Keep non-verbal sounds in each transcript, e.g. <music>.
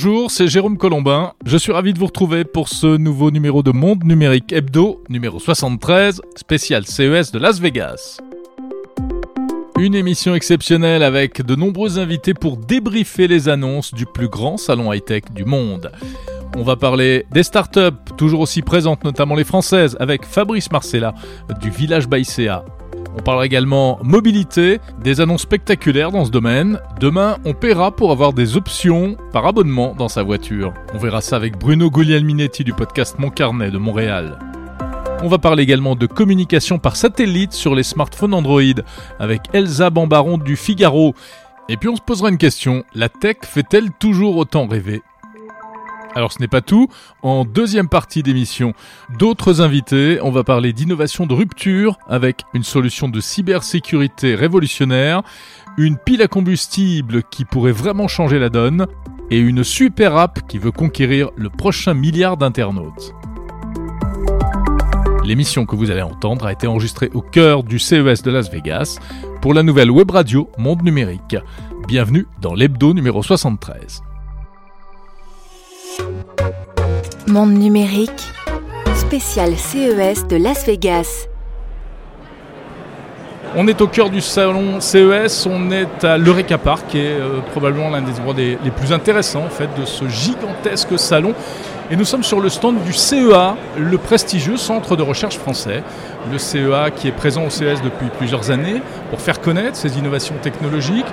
Bonjour, c'est Jérôme Colombin. Je suis ravi de vous retrouver pour ce nouveau numéro de Monde Numérique Hebdo, numéro 73, spécial CES de Las Vegas. Une émission exceptionnelle avec de nombreux invités pour débriefer les annonces du plus grand salon high-tech du monde. On va parler des startups, toujours aussi présentes, notamment les françaises, avec Fabrice Marcella du Village Baïséa. On parlera également mobilité, des annonces spectaculaires dans ce domaine. Demain, on paiera pour avoir des options par abonnement dans sa voiture. On verra ça avec Bruno Guglielminetti du podcast Mon Carnet de Montréal. On va parler également de communication par satellite sur les smartphones Android avec Elsa Bambaron du Figaro. Et puis on se posera une question, la tech fait-elle toujours autant rêver? Alors ce n'est pas tout. En deuxième partie d'émission, d'autres invités. On va parler d'innovation de rupture avec une solution de cybersécurité révolutionnaire, une pile à combustible qui pourrait vraiment changer la donne et une super app qui veut conquérir le prochain milliard d'internautes. L'émission que vous allez entendre a été enregistrée au cœur du CES de Las Vegas pour la nouvelle web radio Monde Numérique. Bienvenue dans l'hebdo numéro 73. Monde numérique, spécial CES de Las Vegas. On est au cœur du salon CES, on est à l'Eureka Park, qui est euh, probablement l'un des endroits les plus intéressants en fait, de ce gigantesque salon. Et nous sommes sur le stand du CEA, le prestigieux centre de recherche français. Le CEA qui est présent au CES depuis plusieurs années pour faire connaître ses innovations technologiques.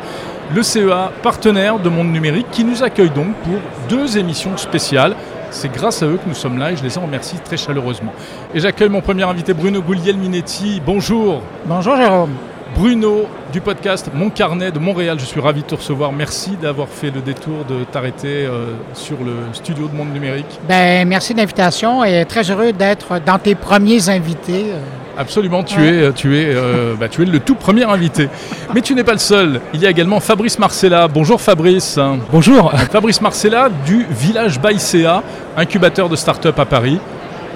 Le CEA, partenaire de Monde Numérique, qui nous accueille donc pour deux émissions spéciales c'est grâce à eux que nous sommes là et je les en remercie très chaleureusement. Et j'accueille mon premier invité, Bruno Guglielminetti. Bonjour. Bonjour Jérôme. Bruno du podcast Mon Carnet de Montréal, je suis ravi de te recevoir. Merci d'avoir fait le détour de t'arrêter euh, sur le studio de Monde Numérique. Ben, merci de l'invitation et très heureux d'être dans tes premiers invités. Euh. Absolument, tu, es, tu, es, euh, bah, tu es le tout premier invité. Mais tu n'es pas le seul. Il y a également Fabrice Marcella. Bonjour Fabrice. Bonjour. Fabrice Marcella du village Baïséa, incubateur de start-up à Paris,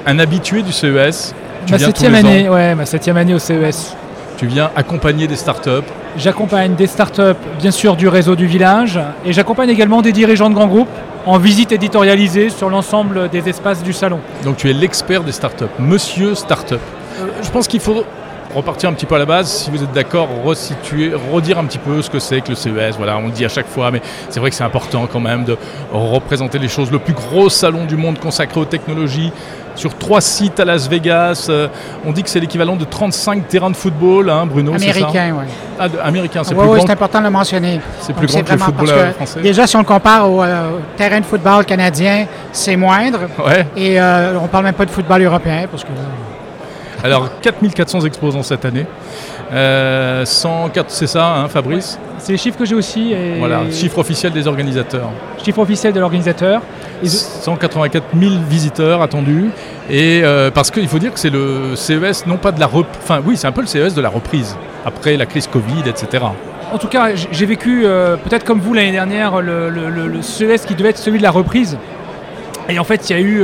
un habitué du CES. ma septième année, ouais, ma septième année au CES. Tu viens accompagner des startups. J'accompagne des startups, bien sûr, du réseau du village, et j'accompagne également des dirigeants de grands groupes en visite éditorialisée sur l'ensemble des espaces du salon. Donc tu es l'expert des startups, monsieur startup. Euh, je pense qu'il faut repartir un petit peu à la base, si vous êtes d'accord, resituer, redire un petit peu ce que c'est que le CES. Voilà, on le dit à chaque fois, mais c'est vrai que c'est important quand même de représenter les choses. Le plus gros salon du monde consacré aux technologies, sur trois sites à Las Vegas. Euh, on dit que c'est l'équivalent de 35 terrains de football, hein, Bruno. Américain, oui. Ah, américain, c'est plus grand. c'est important de le mentionner. C'est plus grand que le football euh, français. Déjà, si on le compare au terrain de football canadien, c'est moindre. Ouais. Et on parle même pas de football européen parce que alors 4400 exposants cette année. Euh, c'est ça, hein, Fabrice C'est les chiffres que j'ai aussi. Voilà, chiffre officiel des organisateurs. Chiffre officiel de l'organisateur. 184 000 visiteurs attendus. Et euh, parce qu'il faut dire que c'est le CES, non pas de la reprise. Enfin, oui, c'est un peu le CES de la reprise, après la crise Covid, etc. En tout cas, j'ai vécu, euh, peut-être comme vous l'année dernière, le, CES qui devait être celui de la reprise. Et en fait, il y a eu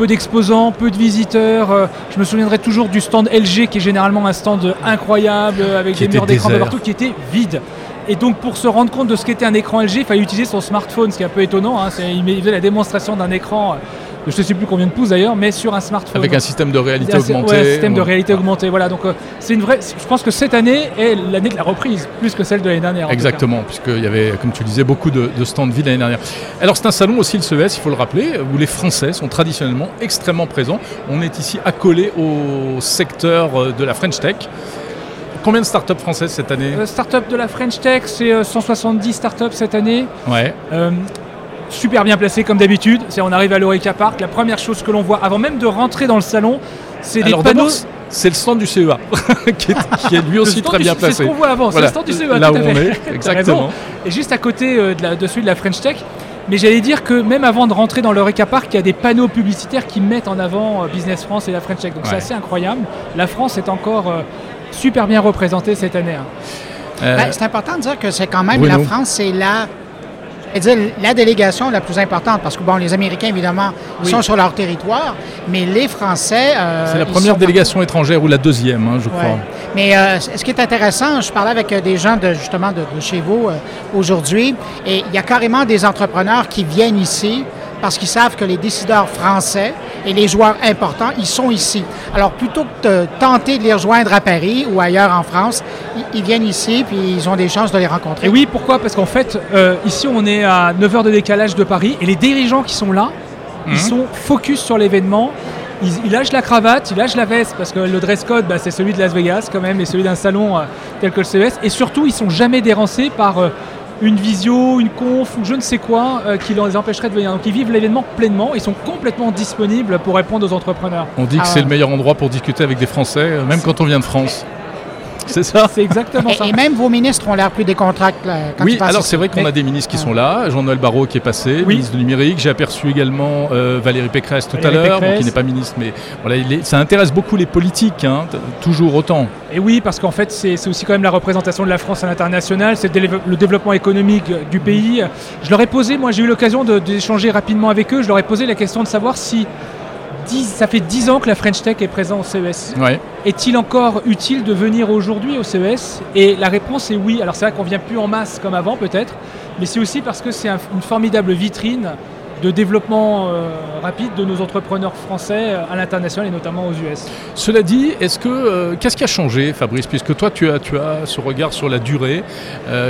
peu d'exposants, peu de visiteurs. Euh, je me souviendrai toujours du stand LG qui est généralement un stand incroyable avec des murs d'écran partout qui était vide. Et donc pour se rendre compte de ce qu'était un écran LG, il fallait utiliser son smartphone, ce qui est un peu étonnant. Hein. Il faisait la démonstration d'un écran je ne sais plus combien de pouces d'ailleurs, mais sur un smartphone. Avec un système de réalité augmentée. un système de réalité augmentée. Voilà, donc euh, c'est une vraie. Je pense que cette année est l'année de la reprise, plus que celle de l'année dernière. Exactement, puisqu'il y avait, comme tu disais, beaucoup de, stands vides l'année dernière. Alors c'est un salon aussi, le CES, il faut le rappeler, où les Français sont traditionnellement extrêmement présents. On est ici accolé au secteur euh, de la French Tech. Combien de startups françaises cette année? Euh, Startups de la French Tech, c'est 170 startups cette année. Ouais super bien placé comme d'habitude. C'est on arrive à l'Oreca Park, la première chose que l'on voit avant même de rentrer dans le salon, c'est des panneaux. C'est le stand du CEA <laughs> qui, est, lui aussi très bien placé. C'est ce qu'on voit avant, c'est le stand du CEA. Là où on est, exactement. Et juste à côté euh, de, celui de la French Tech. Mais j'allais dire que même avant de rentrer dans l'Eureka Park, il y a des panneaux publicitaires qui mettent en avant euh, Business France et la French Tech. Donc c'est assez incroyable. La France est encore euh, super bien représentée cette année. Hein. Ben, c'est important de dire que c'est quand même la France, c'est la la délégation la plus importante, parce que bon, les Américains, évidemment, sont sur leur territoire, mais les Français... Euh, c'est la première délégation étrangère ou la deuxième, hein, je crois. Mais euh, ce qui est intéressant, je parlais avec des gens de, justement de, chez vous aujourd'hui, et il y a carrément des entrepreneurs qui viennent ici parce qu'ils savent que les décideurs français et les joueurs importants, ils sont ici. Alors, plutôt que de tenter de les rejoindre à Paris ou ailleurs en France, ils viennent ici puis ils ont des chances de les rencontrer. Et oui, pourquoi? Parce qu'en fait, euh, ici, on est à 9 heures de décalage de Paris et les dirigeants qui sont là, ils mhm. sont focus sur l'événement. Ils, lâchent la cravate, ils lâchent la veste parce que le dress code, bah, c'est celui de Las Vegas quand même et celui d'un salon euh, tel que le CES. Et surtout, ils sont jamais dérancés par euh, une visio, une conf ou je ne sais quoi euh, qui les empêcherait de venir. Donc ils vivent l'événement pleinement, ils sont complètement disponibles pour répondre aux entrepreneurs. On dit que c'est le meilleur endroit pour discuter avec des Français, euh, même quand on vient de France. <laughs> C'est ça C'est exactement ça. Et même vos ministres ont l'air plus décontractés. Oui, alors c'est vrai qu'on a des ministres qui sont là. Jean-Noël Barrot qui est passé, ministre du numérique. J'ai aperçu également euh, Valérie Pécresse tout à l'heure, qui n'est pas ministre, mais voilà, ça intéresse beaucoup les politiques, hein, toujours autant. Et oui, parce qu'en fait, c'est aussi quand même la représentation de la France à l'international, c'est le développement économique du pays. Je leur ai posé, moi j'ai eu l'occasion d'échanger rapidement avec eux, je leur ai posé la question de savoir si ça fait 10 ans que la French Tech est présente au CES. Est-il encore utile de venir aujourd'hui au CES Et la réponse est oui. Alors c'est vrai qu'on vient plus en masse comme avant peut-être, mais c'est aussi parce que c'est une formidable vitrine de développement euh, rapide de nos entrepreneurs français euh, à l'international et notamment aux US. Cela dit, est-ce que euh, qu'est-ce qui a changé, Fabrice, puisque toi tu as tu as ce regard sur la durée,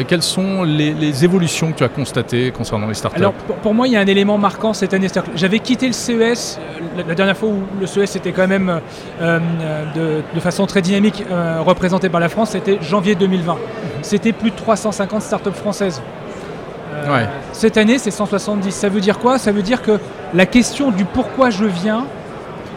quelles sont les, évolutions que tu as constatées concernant les startups? Alors pour, moi, il y a un élément marquant cette année. J'avais quitté le CES la, dernière fois où le CES était quand même de, de, façon très dynamique représenté par la France, c'était janvier 2020. C'était plus de 350 startups françaises. Cette année, c'est 170. Ça veut dire quoi? Ça veut dire que la question du pourquoi je viens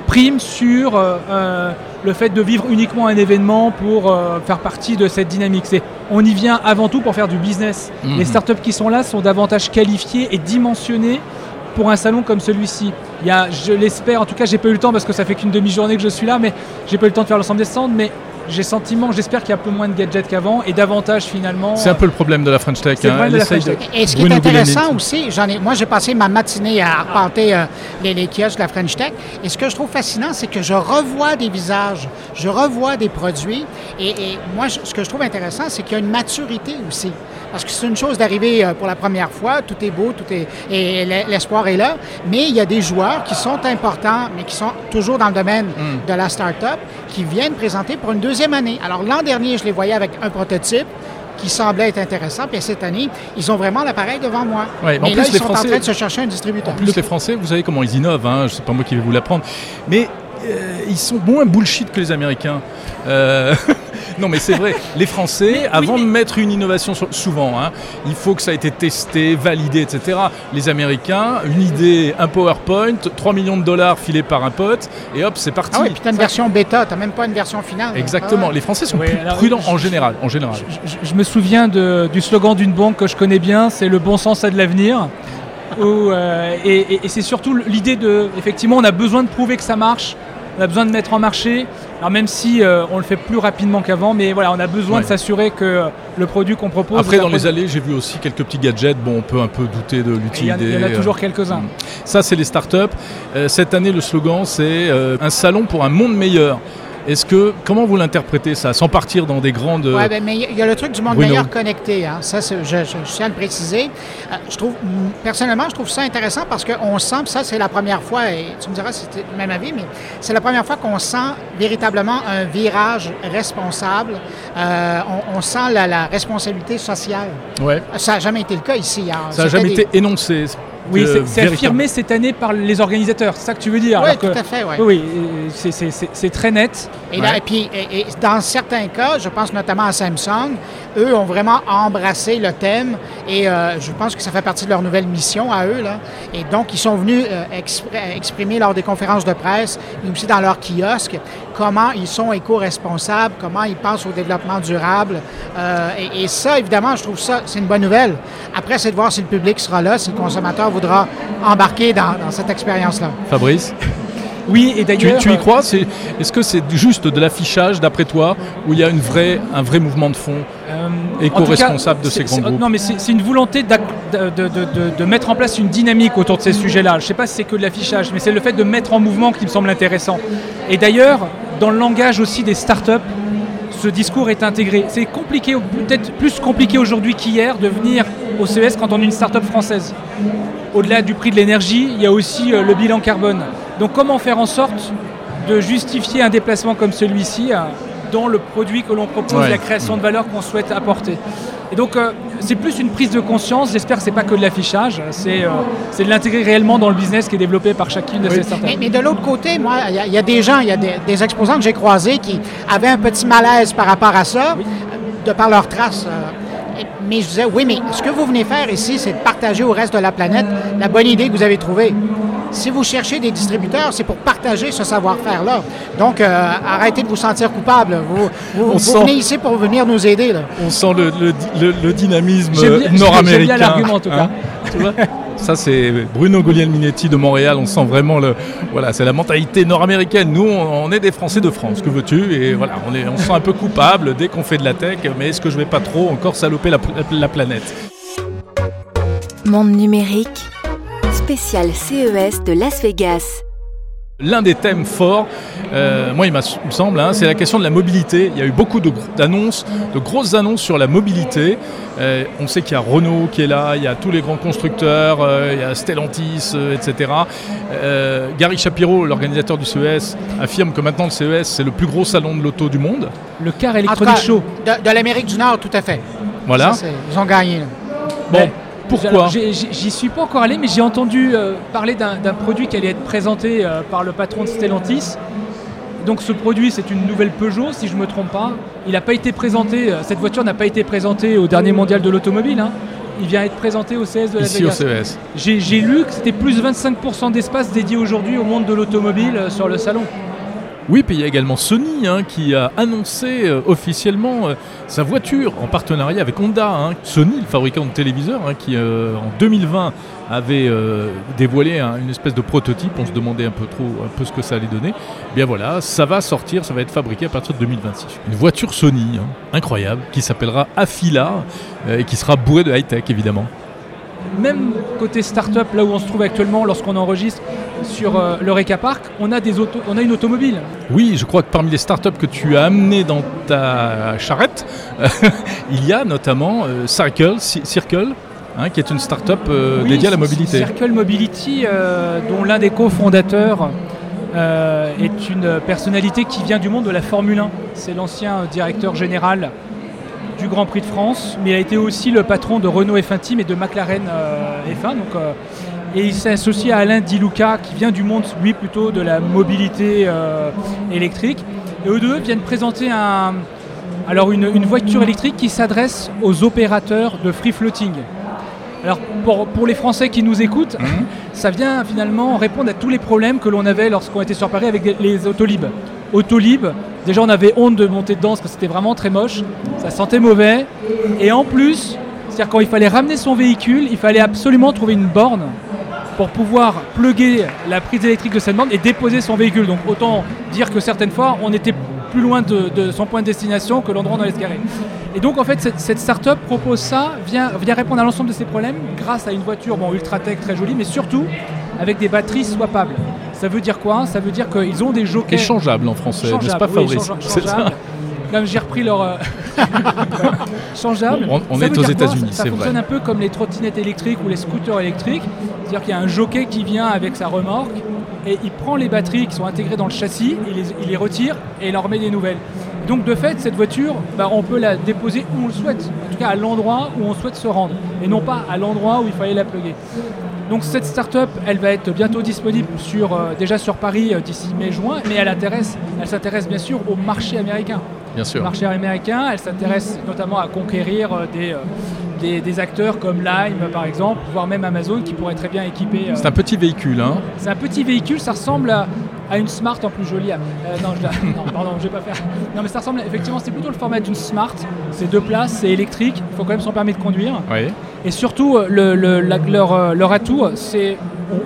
prime sur euh, euh, le fait de vivre uniquement un événement pour euh, faire partie de cette dynamique. C'est on y vient avant tout pour faire du business. Mhm. Les startups qui sont là sont davantage qualifiées et dimensionnées pour un salon comme celui-ci. Il y a, je l'espère, en tout cas, j'ai pas eu le temps parce que ça fait qu'une demi-journée que je suis là, mais j'ai pas eu le temps de faire l'ensemble des stands, mais j'ai sentiment, j'espère qu'il y a un peu moins de gadgets qu'avant et davantage finalement. C'est un peu le problème de la French Tech. Hein. Et ce qui est intéressant aussi, j'en ai, moi j'ai passé ma matinée à arpenter euh, les, kiosques de la French Tech. Et ce que je trouve fascinant, c'est que je revois des visages, je revois des produits. Et, moi, ce que je trouve intéressant, c'est qu'il y a une maturité aussi. Parce que c'est une chose d'arriver euh, pour la première fois, tout est beau, tout est et l'espoir est là, mais il y a des joueurs qui sont importants, mais qui sont toujours dans le domaine mm. de la start-up, qui viennent présenter pour une deuxième année. Alors l'an dernier, je les voyais avec un prototype qui semblait être intéressant. Puis cette année, ils ont vraiment l'appareil devant moi. mais là, ils sont en train de se chercher un distributeur. En plus, les Français, vous savez comment ils innovent. Hein? Je sais pas moi qui vais vous l'apprendre. Mais ils sont moins bullshit que les Américains. Euh, <laughs> non, mais c'est vrai. Les Français, avant de mettre une innovation, souvent, hein, il faut que ça ait été testé, validé, etc. Les Américains, une idée, un PowerPoint, 3 millions de dollars filés par un pote, et hop, c'est parti. Ah oui, as une version bêta, tu même pas une version finale. Exactement. Les Français sont plus prudents en général. En général. Je, me souviens du slogan d'une banque que je connais bien, c'est le bon sens à de l'avenir. Euh, et, et c'est surtout l'idée de, effectivement, on a besoin de prouver que ça marche, on a besoin de mettre en marché. Alors même si euh, on le fait plus rapidement qu'avant, mais voilà, on a besoin de s'assurer que le produit qu'on propose. Après, dans les allées, j'ai vu aussi quelques petits gadgets. Bon, on peut un peu douter de l'utilité. Il y, en a toujours quelques-uns. Mm. Ça, c'est les startups. Euh, cette année, le slogan, c'est euh, un salon pour un monde meilleur. Est-ce que comment vous l'interprétez ça, sans partir dans des grandes Oui, ben, mais il y a le truc du monde meilleur connecté. Hein. Ça, je, je, tiens à le préciser. Euh, je trouve personnellement, je trouve ça intéressant parce qu'on sent, ça c'est la première fois, et tu me diras si c'était le même avis, mais c'est la première fois qu'on sent véritablement un virage responsable. Euh, on, sent la, responsabilité sociale. Ouais. Ça n'a jamais été le cas ici. Hein. Ça n'a jamais été énoncé. Oui, c'est affirmé cette année par les organisateurs, c'est ça que tu veux dire Oui, tout à fait, Oui, c'est très net. Et, là, et puis, dans certains cas, je pense notamment à Samsung, eux ont vraiment embrassé le thème et euh, je pense que ça fait partie de leur nouvelle mission à eux. Là. Et donc, ils sont venus euh, exprimer lors des conférences de presse, mais aussi dans leur kiosque, comment ils sont éco-responsables, comment ils pensent au développement durable. Euh, et, ça, évidemment, je trouve ça, c'est une bonne nouvelle. Après, c'est de voir si le public sera là, si le consommateur voudra embarquer dans, cette expérience-là. Fabrice? Oui, et d'ailleurs. Tu, y crois? Est-ce que c'est juste de l'affichage, d'après toi, ou il y a une vraie, un vrai mouvement de fond euh, éco-responsable de ces grands groupes? Non, mais c'est une volonté de, de, mettre en place une dynamique autour de ces sujets-là. Je ne sais pas si c'est que de l'affichage, mais c'est le fait de mettre en mouvement qui me semble intéressant. Et d'ailleurs, dans le langage aussi des startups, ce discours est intégré. C'est compliqué, peut-être plus compliqué aujourd'hui qu'hier de venir au CES quand on est une start-up française. Au-delà du prix de l'énergie, il y a aussi euh, le bilan carbone. Donc comment faire en sorte de justifier un déplacement comme celui-ci euh, dans le produit que l'on propose, la création de valeur qu'on souhaite apporter? Et donc euh, c'est plus une prise de conscience, j'espère que ce n'est pas que de l'affichage, c'est de l'intégrer réellement dans le business qui est développé par chacune de ces startups. Mais, de l'autre côté, moi, il y, a des gens, il y a des, exposants que j'ai croisés qui avaient un petit malaise par rapport à ça, de par leurs traces mais je disais, oui, mais ce que vous venez faire ici, c'est de partager au reste de la planète la bonne idée que vous avez trouvée. Si vous cherchez des distributeurs, c'est pour partager ce savoir-faire-là. Donc, euh, arrêtez de vous sentir coupable. Vous, venez ici pour venir nous aider. On sent le, dynamisme nord-américain. J'aime bien l'argument, en tout cas. Hein, ça, c'est Bruno Guglielminetti de Montréal. On sent vraiment le. Voilà, c'est la mentalité nord-américaine. Nous, on, est des Français de France. Que veux-tu? Et voilà, on, est, on se sent un peu coupable dès qu'on fait de la tech. Mais est-ce que je vais pas trop encore saloper la, la planète? Monde numérique, spécial CES de Las Vegas. L'un des thèmes forts, euh, moi il me semble, hein, c'est la question de la mobilité. Il y a eu beaucoup d'annonces, de, grosses annonces sur la mobilité. Euh, on sait qu'il y a Renault qui est là, il y a tous les grands constructeurs, euh, il y a Stellantis, etc. Gary Shapiro, l'organisateur du CES, affirme que maintenant le CES c'est le plus gros salon de l'auto du monde. Le car électronique chaud. De, l'Amérique du Nord, tout à fait. Voilà. ils ont gagné. Bon. Pourquoi J'y suis pas encore allé, mais j'ai entendu euh, parler d'un produit qui allait être présenté euh, par le patron de Stellantis. Donc ce produit, c'est une nouvelle Peugeot, si je ne me trompe pas. Il n'a pas été présenté, euh, cette voiture n'a pas été présentée au dernier mondial de l'automobile. Hein. Il vient être présenté au CS de la Ici au CES. J'ai lu que c'était plus de 25% d'espace dédié aujourd'hui au monde de l'automobile sur le salon. Oui, puis il y a également Sony hein, qui a annoncé euh, officiellement euh, sa voiture en partenariat avec Honda. Hein. Sony, le fabricant de téléviseurs, hein, qui euh, en 2020 avait dévoilé une espèce de prototype. On se demandait un peu trop un peu ce que ça allait donner. Eh bien voilà, ça va sortir, ça va être fabriqué à partir de 2026. Une voiture Sony, incroyable, qui s'appellera Afila et qui sera bourrée de high-tech évidemment même côté start-up, là où on se trouve actuellement lorsqu'on enregistre sur euh, le Reka Park, on a, des on a une automobile. Oui, je crois que parmi les start-up que tu as amenées dans ta charrette, <laughs> il y a notamment euh, Circle, Circle hein, qui est une start-up euh, dédiée à la mobilité. Circle Mobility, dont l'un des cofondateurs est une personnalité qui vient du monde de la Formule 1. C'est l'ancien directeur général du Grand Prix de France, mais il a été aussi le patron de Renault F1 Team et de McLaren euh, F1. Donc, euh, et il s'est associé à Alain Di Luca, qui vient du monde, lui, plutôt de la mobilité euh, électrique. Et eux deux viennent présenter un, alors une, voiture électrique qui s'adresse aux opérateurs de free floating. Alors pour, pour, les Français qui nous écoutent, mmh. <laughs> ça vient finalement répondre à tous les problèmes que l'on avait lorsqu'on était sur Paris avec les Autolib. Autolib, déjà on avait honte de monter dedans parce que c'était vraiment très moche, ça sentait mauvais. Et en plus, c'est-à-dire quand il fallait ramener son véhicule, il fallait absolument trouver une borne pour pouvoir pluguer la prise électrique de cette borne et déposer son véhicule. Donc autant dire que certaines fois, on était plus loin de, son point de destination que l'endroit où on allait se garer. Et donc en fait, cette, cette start-up propose ça, vient, répondre à l'ensemble de ces problèmes grâce à une voiture bon, ultra tech très jolie, mais surtout avec des batteries swappables. Ça veut dire quoi? Ça veut dire qu'ils ont des jockeys. Échangeables en français, n'est-ce pas Fabrice? Comme j'ai repris leur. Euh, <laughs> changeable. On, est aux États-Unis, c'est vrai. Ça fonctionne un peu comme les trottinettes électriques ou les scooters électriques. C'est-à-dire qu'il y a un jockey qui vient avec sa remorque et il prend les batteries qui sont intégrées dans le châssis, il les, il les retire et il leur met des nouvelles. Donc de fait, cette voiture, bah, on peut la déposer où on le souhaite, en tout cas à l'endroit où on souhaite se rendre, et non pas à l'endroit où il fallait la plugger. Donc cette start-up, elle va être bientôt disponible sur, euh, déjà sur Paris euh, d'ici mai-juin, mais elle, elle s'intéresse bien sûr au marché américain. Bien sûr. marché américain, elle s'intéresse notamment à conquérir euh, des, des, acteurs comme Lime par exemple, voire même Amazon qui pourrait très bien équiper. C'est un petit véhicule, hein C'est un petit véhicule, ça ressemble à, à une Smart en plus jolie. non, je, <laughs> non, pardon, je vais pas faire. Non, mais ça ressemble effectivement, c'est plutôt le format d'une Smart. C'est deux places, c'est électrique, il faut quand même son permis de conduire. Oui. Et surtout, le, leur, leur, atout, c'est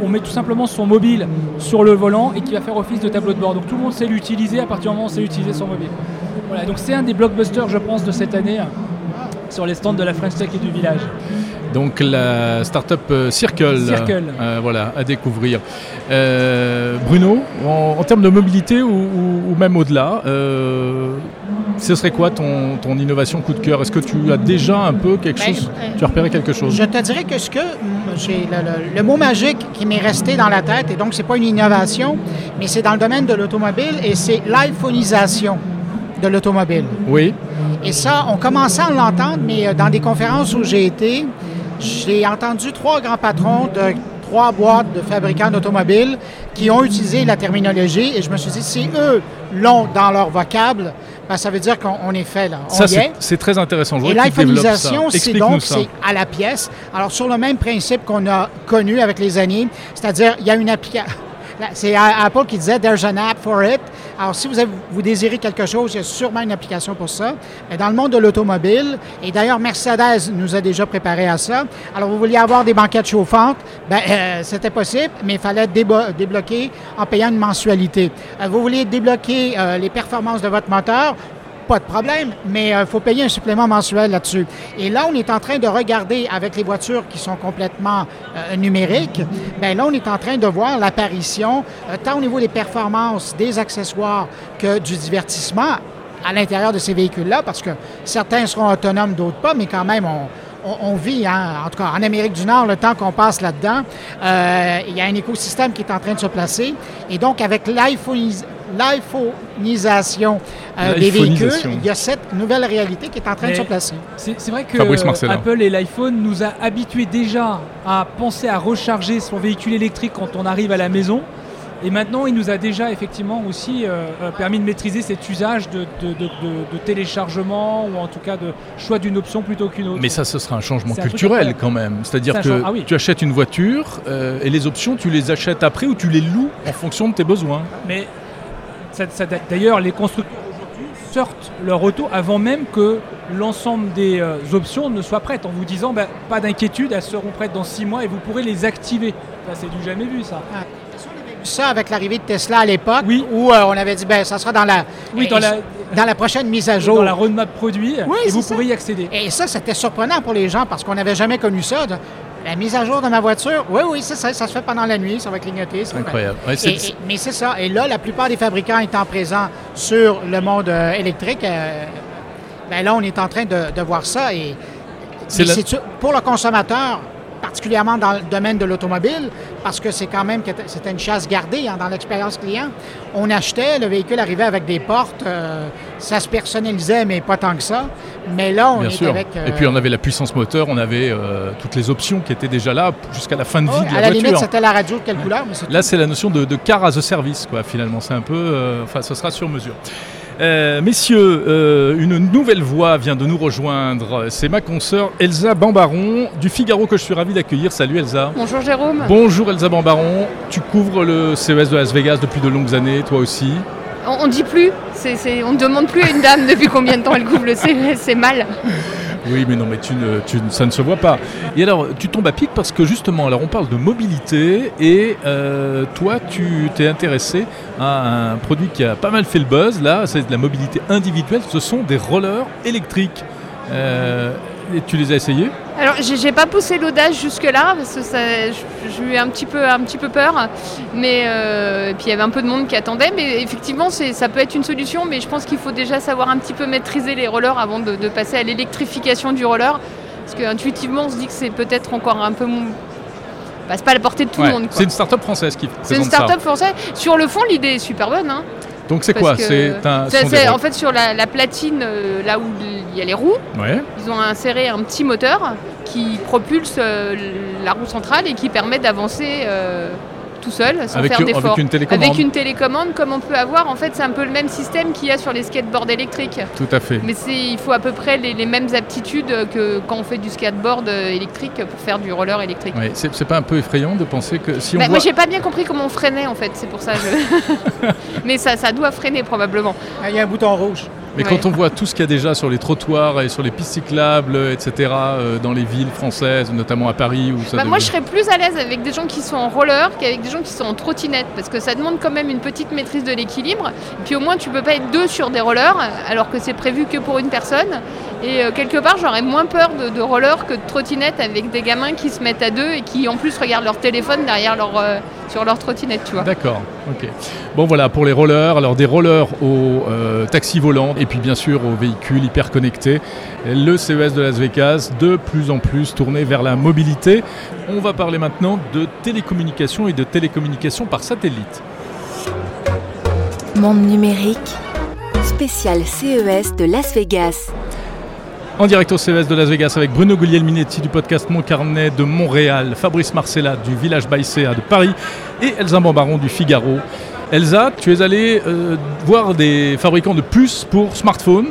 on, met tout simplement son mobile sur le volant et qui va faire office de tableau de bord. Donc tout le monde sait l'utiliser à partir du moment où on sait utiliser son mobile. Voilà, donc c'est un des blockbusters, je pense, de cette année sur les stands de la French Tech et du village. Donc la startup euh, Circle, Circle. Euh, voilà, à découvrir. Euh, Bruno, en, termes de mobilité ou, même au-delà, ce serait quoi ton, innovation coup de cœur? Est-ce que tu as déjà un peu quelque ben, chose? Tu as repéré quelque chose? Je te dirais que ce que j'ai le, mot magique qui m'est resté dans la tête, et donc c'est pas une innovation, mais c'est dans le domaine de l'automobile et c'est l'iPhoneisation de l'automobile. Oui. Et ça, on commençait à l'entendre, mais dans des conférences où j'ai été, j'ai entendu trois grands patrons de trois boîtes de fabricants d'automobiles qui ont utilisé la terminologie et je me suis dit, si eux l'ont dans leur vocable, ben, ça veut dire qu'on est fait là. ça, c'est très intéressant. et l'iPhoneisation, c'est donc c'est à la pièce. Alors, sur le même principe qu'on a connu avec les années, c'est-à-dire, il y a une application c'est Apple qui disait There's an app for it. Alors, si vous, vous désirez quelque chose, il y a sûrement une application pour ça. Mais dans le monde de l'automobile, et d'ailleurs, Mercedes nous a déjà préparé à ça. Alors, vous vouliez avoir des banquettes chauffantes, ben, euh, c'était possible, mais il fallait débloquer en payant une mensualité. Euh, vous vouliez débloquer euh, les performances de votre moteur, pas de problème, mais il euh, faut payer un supplément mensuel là-dessus. Et là, on est en train de regarder avec les voitures qui sont complètement euh, numériques, bien là, on est en train de voir l'apparition, euh, tant au niveau des performances, des accessoires que du divertissement à l'intérieur de ces véhicules-là, parce que certains seront autonomes, d'autres pas, mais quand même, on, vit, hein, en tout cas en Amérique du Nord, le temps qu'on passe là-dedans, il y a un écosystème qui est en train de se placer. Et donc, avec l'iPhone l'iPhoneisation euh, des véhicules, il y a cette nouvelle réalité qui est en train de se placer. C'est vrai que Apple et l'iPhone nous a habitués déjà à penser à recharger son véhicule électrique quand on arrive à la maison. Et maintenant, il nous a déjà effectivement aussi euh, euh, permis de maîtriser cet usage de, téléchargement ou en tout cas de choix d'une option plutôt qu'une autre. Mais ça, ce sera un changement culturel quand même. C'est-à-dire que ah tu achètes une voiture et les options, tu les achètes après ou tu les loues en fonction de tes besoins. Mais D'ailleurs, les constructeurs sortent leur auto avant même que l'ensemble des euh, options ne soient prêtes, en vous disant ben, pas d'inquiétude, elles seront prêtes dans six mois et vous pourrez les activer. c'est du jamais vu ça. Ah. Ça avec l'arrivée de Tesla à l'époque, oui. où euh, on avait dit ben ça sera dans la, oui, dans, la, dans la prochaine mise à jour. Dans la roadmap produit, et vous pourrez y accéder. Et ça, c'était surprenant pour les gens parce qu'on n'avait jamais connu ça. La mise à jour de ma voiture, oui, oui, ça, ça, se fait pendant la nuit, ça va clignoter. Incroyable. mais c'est ça. Et là, la plupart des fabricants étant présents sur le monde euh, électrique, euh, ben là, on est en train de, voir ça. Et, pour le consommateur, particulièrement dans le domaine de l'automobile, parce que c'est quand même c'était une chasse gardée hein, dans l'expérience client. On achetait, le véhicule arrivait avec des portes, euh, ça se personnalisait, mais pas tant que ça. Mais là, on est avec. Et puis on avait la puissance moteur, on avait euh, toutes les options qui étaient déjà là jusqu'à la fin de vie de la, voiture. À la limite, c'était la radio de quelle couleur Là, c'est la notion de, car as a service, quoi. Finalement, c'est un peu, euh, enfin, ce sera sur mesure. Euh, messieurs, euh, une nouvelle voix vient de nous rejoindre. C'est ma consoeur Elsa Bambaron du Figaro que je suis ravi d'accueillir. Salut Elsa. Bonjour Jérôme. Bonjour Elsa Bambaron. Tu couvres le CES de Las Vegas depuis de longues années, toi aussi. On, ne dit plus, on ne demande plus à une dame depuis combien de temps elle couvre le CES, c'est mal. Oui, mais non, mais ça ne se voit pas. Et alors, tu tombes à pic parce que justement, alors on parle de mobilité et euh, toi, tu t'es intéressé à un produit qui a pas mal fait le buzz. Là, c'est de la mobilité individuelle. Ce sont des rollers électriques. Euh, et tu les as essayés? Alors, j'ai pas poussé l'audace jusque-là, parce que j'ai eu un petit peu, un petit peu peur. Mais euh, puis il y avait un peu de monde qui attendait. Mais effectivement, ça peut être une solution. Mais je pense qu'il faut déjà savoir un petit peu maîtriser les rollers avant de, passer à l'électrification du roller. Parce qu'intuitivement, on se dit que c'est peut-être encore un peu bah, c'est pas à la portée de tout le monde. C'est une start-up française qui C'est une start-up française. Sur le fond, l'idée est super bonne. Hein. Donc c'est quoi C'est En fait, sur la, platine, euh, là où il y a les roues, ils ont inséré un petit moteur qui propulse euh, la roue centrale et qui permet d'avancer euh, tout seul, sans faire d'efforts. Avec une télécommande. Avec une télécommande, comme on peut avoir. En fait, c'est un peu le même système qu'il y a sur les skateboards électriques. Tout à fait. Mais il faut à peu près les, mêmes aptitudes que quand on fait du skateboard électrique pour faire du roller électrique. Oui, c'est pas un peu effrayant de penser que si on. Bah, Moi, j'ai pas bien compris comment on freinait en fait. C'est pour ça. Je... <laughs> <laughs> Mais ça, ça doit freiner probablement. Ah, il y a un bouton rouge. Mais quand on voit tout ce qu'il y a déjà sur les trottoirs et sur les pistes cyclables, etc., euh, dans les villes françaises, notamment à Paris, où ça bah, Moi, je serais plus à l'aise avec des gens qui sont en roller qu'avec des gens qui sont en trottinette, parce que ça demande quand même une petite maîtrise de l'équilibre. Puis au moins, tu peux pas être deux sur des rollers, alors que c'est prévu que pour une personne. Et euh, quelque part, j'aurais moins peur de, de, roller que de trottinette avec des gamins qui se mettent à deux et qui en plus regardent leur téléphone derrière leur, euh, sur leur trottinette, tu vois. D'accord, ok. Bon voilà, pour les rollers, alors des rollers aux euh, taxis volants et puis bien sûr aux véhicules hyper connectés. Le CES de Las Vegas, de plus en plus tourné vers la mobilité. On va parler maintenant de télécommunications et de télécommunications par satellite. Monde numérique, spécial CES de Las Vegas. En direct au CES de Las Vegas avec Bruno Guglielminetti du podcast Mon Carnet de Montréal, Fabrice Marcella du Village Baïséa de Paris et Elsa Bambaron du Figaro. Elsa, tu es allée euh, voir des fabricants de puces pour smartphones.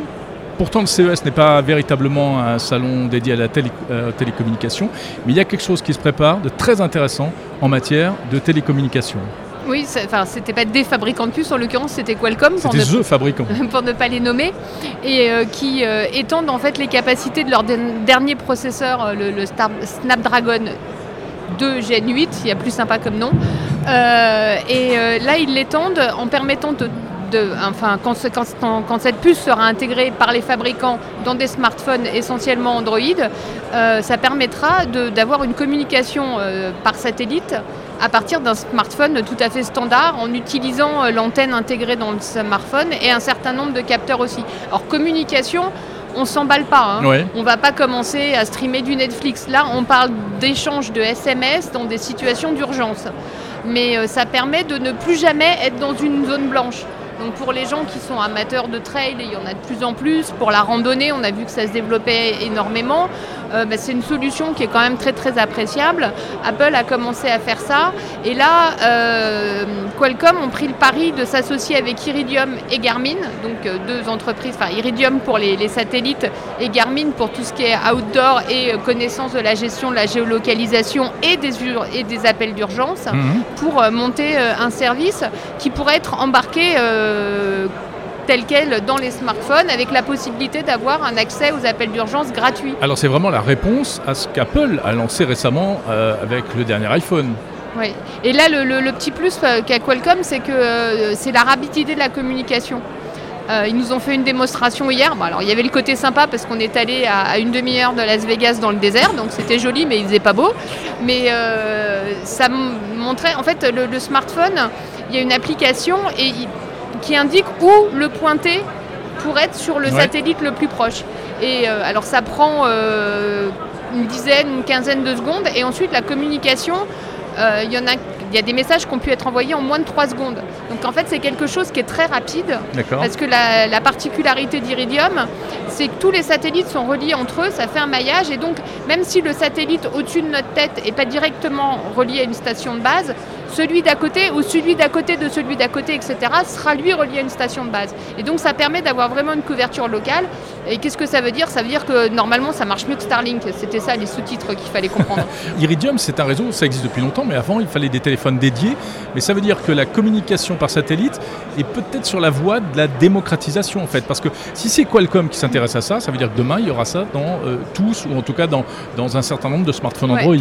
Pourtant, le CES n'est pas véritablement un salon dédié à la euh, télécommunication, mais il y a quelque chose qui se prépare de très intéressant en matière de télécommunication. Oui, enfin, c'était pas des fabricants de puces, en l'occurrence, c'était Qualcomm. C'était The Fabricant. <laughs> pour ne pas les nommer, et euh, qui euh, étendent en fait les capacités de leur dernier processeur, euh, le, Snapdragon 2 Gen 8, il y a plus sympa comme nom. et là, ils l'étendent en permettant de enfin, quand, quand, cette puce sera intégrée par les fabricants dans des smartphones essentiellement Android, ça permettra d'avoir une communication par satellite à partir d'un smartphone tout à fait standard en utilisant euh, l'antenne intégrée dans le smartphone et un certain nombre de capteurs aussi. Alors communication, on s'emballe pas. Hein. On va pas commencer à streamer du Netflix. Là, on parle d'échange de SMS dans des situations d'urgence. Mais euh, ça permet de ne plus jamais être dans une zone blanche. Donc pour les gens qui sont amateurs de trail, il y en a de plus en plus. Pour la randonnée, on a vu que ça se développait énormément. Euh, bah, c'est une solution qui est quand même très très appréciable. Apple a commencé à faire ça. Et là, euh, Qualcomm ont pris le pari de s'associer avec Iridium et Garmin, donc euh, deux entreprises, enfin Iridium pour les, satellites et Garmin pour tout ce qui est outdoor et connaissance de la gestion de la géolocalisation et des, et des appels d'urgence, mhm. pour monter un service qui pourrait être embarqué tel quel dans les smartphones avec la possibilité d'avoir un accès aux appels d'urgence gratuits. Alors c'est vraiment la réponse à ce qu'Apple a lancé récemment euh, avec le dernier iPhone. Oui, et là le, petit plus euh, qu'a Qualcomm, c'est que euh, c'est la rapidité de la communication. ils nous ont fait une démonstration hier. alors, il y avait le côté sympa parce qu'on est allé à, une demi-heure de Las Vegas dans le désert, donc c'était joli, mais il faisait pas beau. Mais ça montrait, en fait, le, le, smartphone, il y a une application et qui indique où le pointer pour être sur le satellite le plus proche. Et euh, alors ça prend euh, une dizaine, une quinzaine de secondes, et ensuite la communication, euh, il y en a il y a des messages qui ont pu être envoyés en moins de 3 secondes. Donc en fait, c'est quelque chose qui est très rapide. Parce que la, la particularité d'Iridium, c'est que tous les satellites sont reliés entre eux, ça fait un maillage. Et donc, même si le satellite au-dessus de notre tête n'est pas directement relié à une station de base, celui d'à côté ou celui d'à côté de celui d'à côté, etc., sera lui relié à une station de base. Et donc ça permet d'avoir vraiment une couverture locale. Et qu'est-ce que ça veut dire? Ça veut dire que normalement ça marche mieux que Starlink. C'était ça les sous-titres qu'il fallait comprendre. <laughs> Iridium, c'est un réseau, ça existe depuis longtemps, mais avant il fallait des téléphones dédiés. Mais ça veut dire que la communication par satellite est peut-être sur la voie de la démocratisation en fait. Parce que si c'est Qualcomm qui s'intéresse à ça, ça veut dire que demain il y aura ça dans euh, tous, ou en tout cas dans, dans un certain nombre de smartphones Android.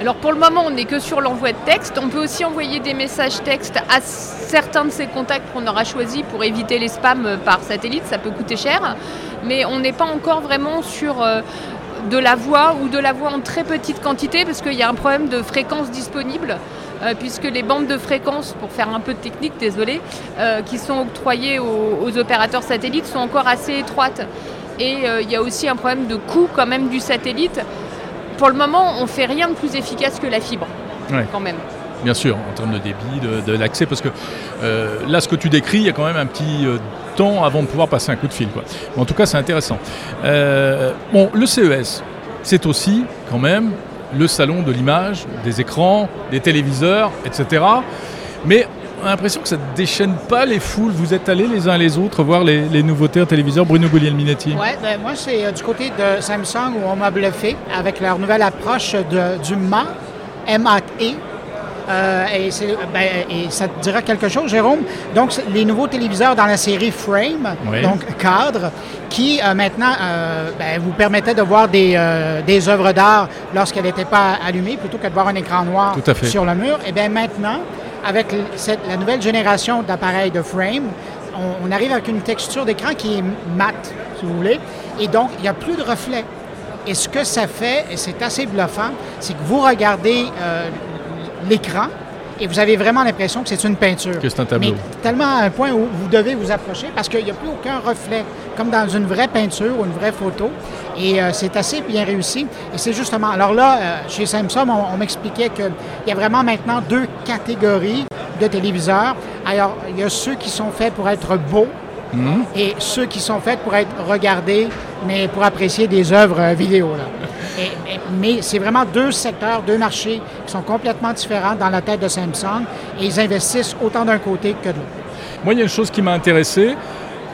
Alors pour le moment on n'est que sur l'envoi de texte. On peut aussi envoyer des messages textes à certains de ces contacts qu'on aura choisis pour éviter les spams par satellite, ça peut coûter cher, mais on n'est pas encore vraiment sur euh, de la voix ou de la voix en très petite quantité parce qu'il y a un problème de fréquence disponible. Euh, puisque les bandes de fréquences, pour faire un peu de technique, désolé, euh, qui sont octroyées aux, opérateurs satellites sont encore assez étroites. Et il y a aussi un problème de coût quand même du satellite. Pour le moment, on fait rien de plus efficace que la fibre, quand même. Bien sûr, en termes de débit, de, l'accès, parce que euh, là, ce que tu décris, il y a quand même un petit euh, temps avant de pouvoir passer un coup de fil. Quoi. en tout cas, c'est intéressant. Euh, bon, le CES, c'est aussi quand même le salon de l'image, des écrans, des téléviseurs, etc. Mais on a l'impression que ça ne déchaîne pas les foules. Vous êtes allés les uns les autres voir les, nouveautés en téléviseur. Bruno Guglielminetti? Oui, ben, moi, c'est du côté de Samsung où on m'a bluffé avec leur nouvelle approche de, du MA, MAE, Euh, ben, et, ça te dira quelque chose, Jérôme. Donc, les nouveaux téléviseurs dans la série Frame, donc cadre, qui euh, maintenant euh, ben, vous permettaient de voir des, des œuvres d'art lorsqu'elles n'étaient pas allumées, plutôt que de voir un écran noir sur le mur. Et bien maintenant, avec la nouvelle génération d'appareils de Frame, on, on, arrive avec une texture d'écran qui est mat, si vous voulez, et donc il n'y a plus de reflets. Et ce que ça fait, et c'est assez bluffant, c'est que vous regardez l'écran et vous avez vraiment l'impression que c'est une peinture. Que c'est un tableau. Mais tellement à un point où vous devez vous approcher parce qu'il n'y a plus aucun reflet, comme dans une vraie peinture ou une vraie photo. Et euh, c'est assez bien réussi. Et c'est justement. Alors là, euh, chez Samsung, on, m'expliquait qu'il y a vraiment maintenant deux catégories de téléviseurs. Alors, il y a ceux qui sont faits pour être beaux. Mhm. Et ceux qui sont faits pour être regardés, mais pour apprécier des œuvres euh, vidéo. Là mais c'est vraiment deux secteurs, deux marchés qui sont complètement différents dans la tête de Samsung et ils investissent autant d'un côté que de l'autre. Moi, il y a une chose qui m'a intéressé,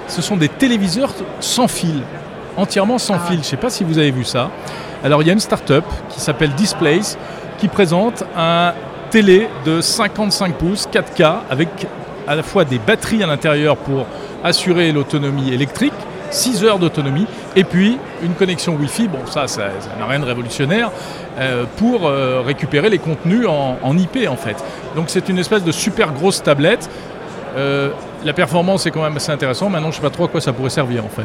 ce sont des téléviseurs sans fil, entièrement sans ah. fil. Je ne sais pas si vous avez vu ça. Alors, il y a une start-up qui s'appelle Displays qui présente un télé de 55 pouces 4K avec à la fois des batteries à l'intérieur pour assurer l'autonomie électrique 6 heures d'autonomie, et puis une connexion Wi-Fi, bon ça, ça n'a rien de révolutionnaire, euh, pour euh, récupérer les contenus en, IP en fait. Donc c'est une espèce de super grosse tablette. Euh, la performance est quand même assez intéressante. Maintenant, je ne sais pas trop à quoi ça pourrait servir en fait.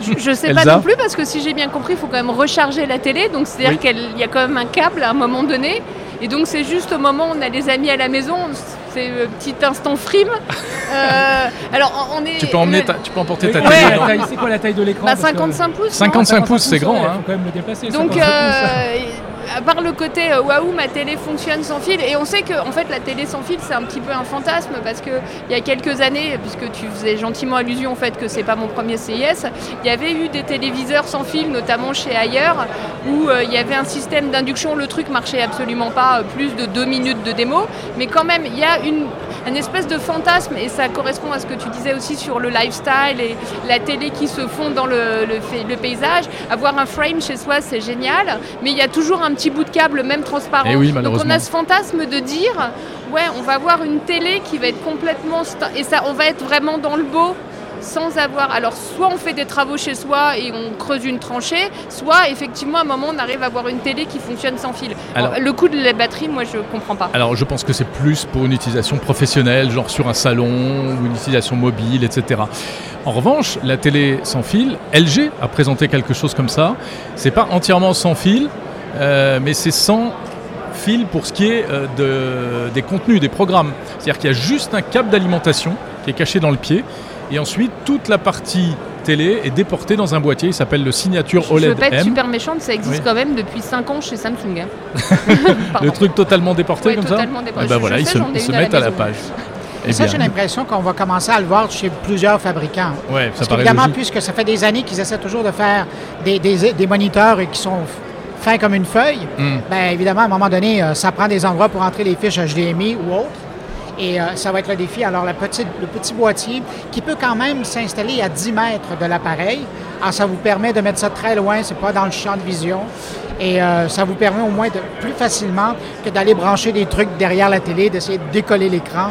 Je ne sais pas non plus parce que si j'ai bien compris, il faut quand même recharger la télé. Donc c'est-à-dire qu'il y a quand même un câble à un moment donné. Et donc c'est juste au moment où on a des amis à la maison, c'est le petit instant frime. Euh, alors on est. Tu peux, emmener tu peux emporter ta télé. c'est quoi la taille de l'écran 55 bah, pouces. 55 pouces, c'est grand. Il faut hein. quand même le déplacer. Donc euh, à part le côté euh, waouh, ma télé fonctionne sans fil, et on sait que en fait la télé sans fil c'est un petit peu un fantasme parce que il y a quelques années, puisque tu faisais gentiment allusion au fait que c'est pas mon premier CIS, il y avait eu des téléviseurs sans fil, notamment chez Ailleurs, où euh, il y avait un système d'induction, le truc marchait absolument pas euh, plus de deux minutes de démo, mais quand même il y a une, espèce de fantasme, et ça correspond à ce que tu disais aussi sur le lifestyle et la télé qui se fond dans le, le, le paysage. Avoir un frame chez soi c'est génial, mais il y a toujours un petit bout de câble, même transparent. Eh Donc on a ce fantasme de dire, ouais, on va avoir une télé qui va être complètement... Et ça, on va être vraiment dans le beau sans avoir. Alors, soit on fait des travaux chez soi et on creuse une tranchée, soit effectivement, à un moment, on arrive à avoir une télé qui fonctionne sans fil. Alors, le coût de la batterie, moi, je ne comprends pas. Alors, je pense que c'est plus pour une utilisation professionnelle, genre sur un salon ou une utilisation mobile, etc. En revanche, la télé sans fil, LG a présenté quelque chose comme ça. C'est pas entièrement sans fil, euh, mais c'est sans fil pour ce qui est euh, des contenus, des programmes. C'est-à-dire qu'il y a juste un câble d'alimentation qui est caché dans le pied, et ensuite toute la partie télé est déportée dans un boîtier, il s'appelle le Signature OLED. Je veux pas être super méchante, ça existe quand même depuis 5 ans chez Samsung. Hein. <laughs> le truc totalement déporté comme totalement ça déporté. Et ben voilà, ils se, mettent à la page. Et ça, j'ai l'impression qu'on va commencer à le voir chez plusieurs fabricants. Ouais, ça Parce évidemment, puisque ça fait des années qu'ils essaient toujours de faire des, des, des moniteurs qui sont fin comme une feuille, hmm. bien évidemment, à un moment donné, euh, ça prend des endroits pour entrer les fiches HDMI ou autres. Et euh, ça va être le défi. Alors, la petite, le petit boîtier qui peut quand même s'installer à 10 mètres de l'appareil. Alors, ça vous permet de mettre ça très loin, c'est pas dans le champ de vision. Et euh, ça vous permet au moins de plus facilement que d'aller brancher des trucs derrière la télé, d'essayer de décoller l'écran.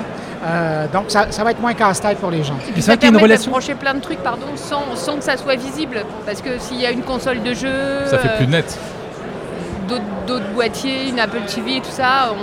donc, ça, va être moins casse-tête pour les gens. Et ça, permet une relation... de brancher plein de trucs, pardon, sans, sans que ça soit visible. Parce que s'il y a une console de jeu... Ça fait plus net d'autres boîtiers, une Apple TV et tout ça.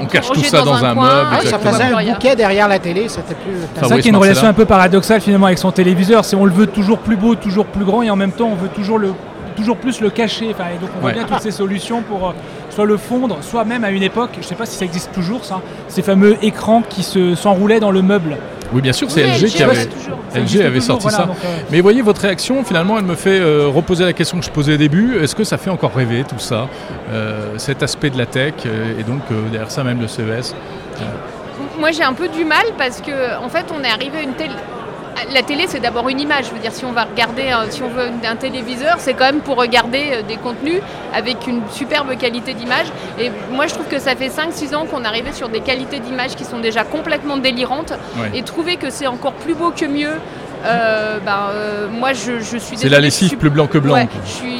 On, cache tout ça dans, un, meuble. Ah, ça faisait un bouquet derrière la télé, c'était plus. C'est ça qui est une relation un peu paradoxale finalement avec son téléviseur. C'est on le veut toujours plus beau, toujours plus grand, et en même temps on veut toujours le toujours plus le cacher. Enfin, et donc on voit bien toutes ces solutions pour euh, soit le fondre, soit même à une époque, je ne sais pas si ça existe toujours ça, ces fameux écrans qui se s'enroulaient dans le meuble. Oui, bien sûr, c'est LG, qui avait, LG avait sorti ça. Euh, Mais voyez, votre réaction, finalement, elle me fait euh, reposer la question que je posais au début. Est-ce que ça fait encore rêver tout ça, euh, cet aspect de la tech, et donc derrière ça même le CES Moi, j'ai un peu du mal parce que, en fait, on est arrivé à une telle la télé, c'est d'abord une image. Je veux dire, si on va regarder, si on veut un téléviseur, c'est quand même pour regarder euh, des contenus avec une superbe qualité d'image. Et moi, je trouve que ça fait 5-6 ans qu'on arrivait sur des qualités d'image qui sont déjà complètement délirantes. Et trouver que c'est encore plus beau que mieux, euh, ben, euh, moi, je, suis. C'est la lessive plus blanc que blanc. je suis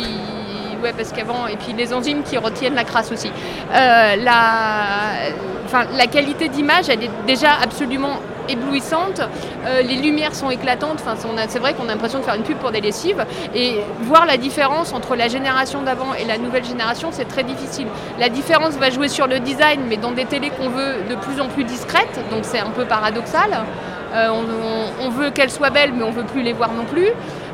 parce qu'avant, et puis les enzymes qui retiennent la crasse aussi. la, enfin, la qualité d'image, elle est déjà absolument éblouissante, euh, les lumières sont éclatantes, enfin, c'est vrai qu'on a l'impression de faire une pub pour des lessives, et voir la différence entre la génération d'avant et la nouvelle génération, c'est très difficile. La différence va jouer sur le design, mais dans des télés qu'on veut de plus en plus discrètes, donc c'est un peu paradoxal. Euh, on, veut qu'elles soient belles, mais on veut plus les voir non plus.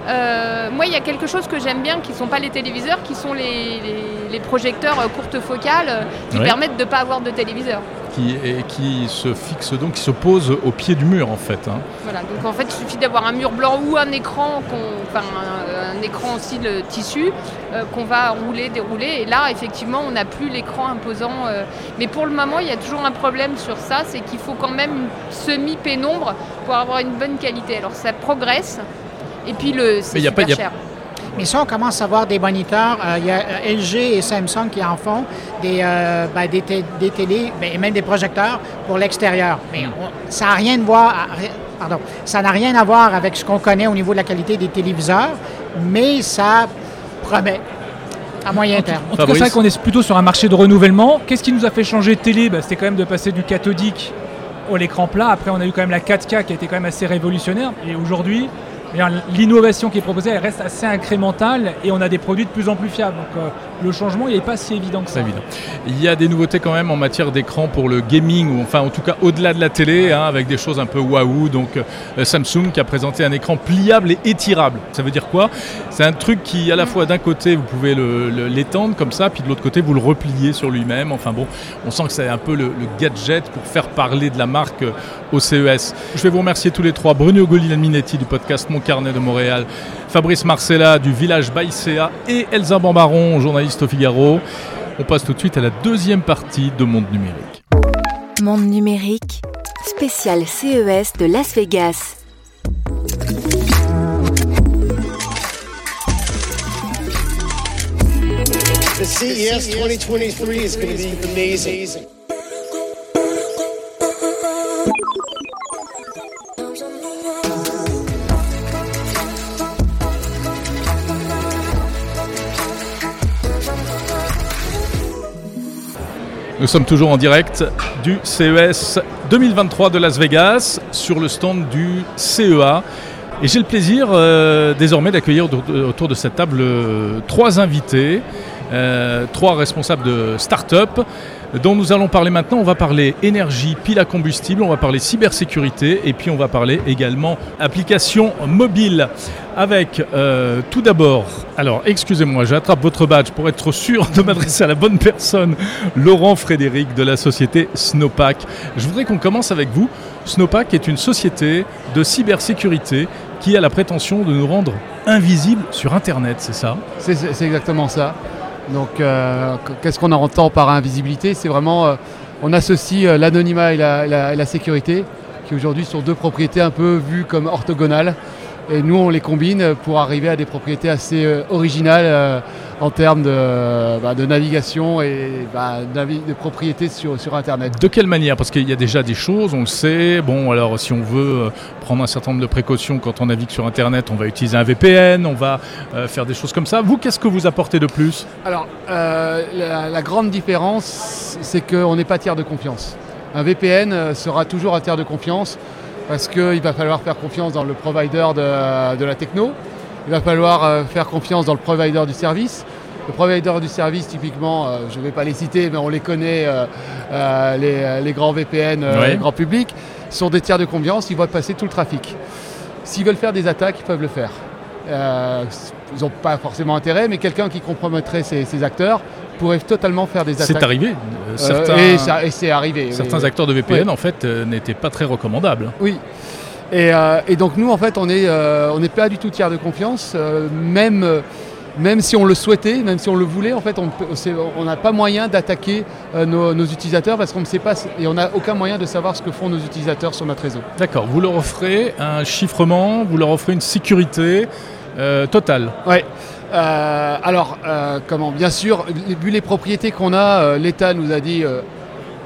Euh, moi, il y a quelque chose que j'aime bien, qui ne sont pas les téléviseurs, qui sont les, projecteurs courtes focales, qui permettent de ne pas avoir de téléviseur qui, et qui se fixe donc, qui se pose au pied du mur en fait. Hein. Voilà, donc en fait il suffit d'avoir un mur blanc ou un écran, enfin un, écran aussi de tissu euh, qu'on va rouler, dérouler. Et là effectivement on n'a plus l'écran imposant. Euh. mais pour le moment il y a toujours un problème sur ça, c'est qu'il faut quand même une semi-pénombre pour avoir une bonne qualité. Alors ça progresse. Et puis le c'est super cher. Mais ça, on commence à voir des moniteurs. Euh, il y a euh, LG et Samsung qui en font des, euh, ben, des, télés ben, et même des projecteurs pour l'extérieur. Mais ça n'a rien, de voir, pardon, ça n'a rien à voir avec ce qu'on connaît au niveau de la qualité des téléviseurs, mais ça promet. À moyen terme. En tout cas, c'est vrai qu'on est plutôt sur un marché de renouvellement. Qu'est-ce qui nous a fait changer de télé? Bah, C'était quand même de passer du cathodique au l'écran plat. Après, on a eu quand même la 4K qui a été quand même assez révolutionnaire. Et aujourd'hui, L'innovation qui est proposée, reste assez incrémentale et on a des produits de plus en plus fiables. Donc euh, le changement, il n'est pas si évident que ça. Évident. Il y a des nouveautés quand même en matière d'écran pour le gaming, ou enfin en tout cas au-delà de la télé, hein, avec des choses un peu waouh. Donc euh, Samsung qui a présenté un écran pliable et étirable. Ça veut dire quoi? C'est un truc qui, à la fois d'un côté, vous pouvez l'étendre comme ça, puis de l'autre côté, vous le repliez sur lui-même. Enfin bon, on sent que c'est un peu le, gadget pour faire parler de la marque euh, au CES. Je vais vous remercier tous les trois. Bruno Golin-Minetti du podcast Carnet de Montréal, Fabrice Marcella du village Baïséa et Elsa Bambaron, journaliste au Figaro. On passe tout de suite à la deuxième partie de Monde Numérique. Monde Numérique, spécial CES de Las Vegas. The CES 2023 is going to be amazing. Nous sommes toujours en direct du CES 2023 de Las Vegas sur le stand du CEA. Et j'ai le plaisir euh, désormais d'accueillir autour de cette table euh, trois invités, euh, trois responsables de start-up dont nous allons parler maintenant. On va parler énergie, pile à combustible, on va parler cybersécurité et puis on va parler également applications mobiles. Avec euh, tout d'abord, alors excusez-moi, j'attrape votre badge pour être sûr de m'adresser à la bonne personne, Laurent Frédéric de la société Snowpack. Je voudrais qu'on commence avec vous. Snowpack est une société de cybersécurité qui a la prétention de nous rendre invisibles sur Internet, c'est ça? C'est exactement ça. Donc, euh, qu'est-ce qu'on entend par invisibilité? C'est vraiment, euh, on associe euh, l'anonymat et la, sécurité, qui aujourd'hui sont deux propriétés un peu vues comme orthogonales. Et nous, on les combine pour arriver à des propriétés assez originales en termes de, bah, navigation et bah, de propriétés sur, sur Internet. De quelle manière? Parce qu'il y a déjà des choses, on le sait. Bon, alors si on veut euh, prendre un certain nombre de précautions quand on navigue sur Internet, on va utiliser un VPN, on va euh, faire des choses comme ça. Vous, qu'est-ce que vous apportez de plus? Alors, euh, la, grande différence, c'est qu'on n'est pas tiers de confiance. Un VPN sera toujours un tiers de confiance parce qu'il va falloir faire confiance dans le provider de, de la techno il va falloir euh, faire confiance dans le provider du service. Le provider du service, typiquement, euh, je ne vais pas les citer, mais on les connaît, euh, les, grands VPN, les grands publics, sont des tiers de confiance, ils vont passer tout le trafic. S'ils veulent faire des attaques, ils peuvent le faire. ils n'ont pas forcément intérêt, mais quelqu'un qui compromettrait ces, acteurs pourrait totalement faire des attaques. C'est arrivé. Certains, et, c'est arrivé. Certains acteurs de VPN, en fait, n'étaient pas très recommandables. Oui. Euh, et, donc nous, en fait, on n'est euh, pas du tout tiers de confiance, euh, même, même si on le souhaitait, même si on le voulait, en fait, on n'a pas moyen d'attaquer nos, utilisateurs parce qu'on ne sait pas et on n'a aucun moyen de savoir ce que font nos utilisateurs sur notre réseau. D'accord. Vous leur offrez un chiffrement, vous leur offrez une sécurité totale. Oui. alors, comment? Bien sûr, vu les propriétés qu'on a, l'État nous a dit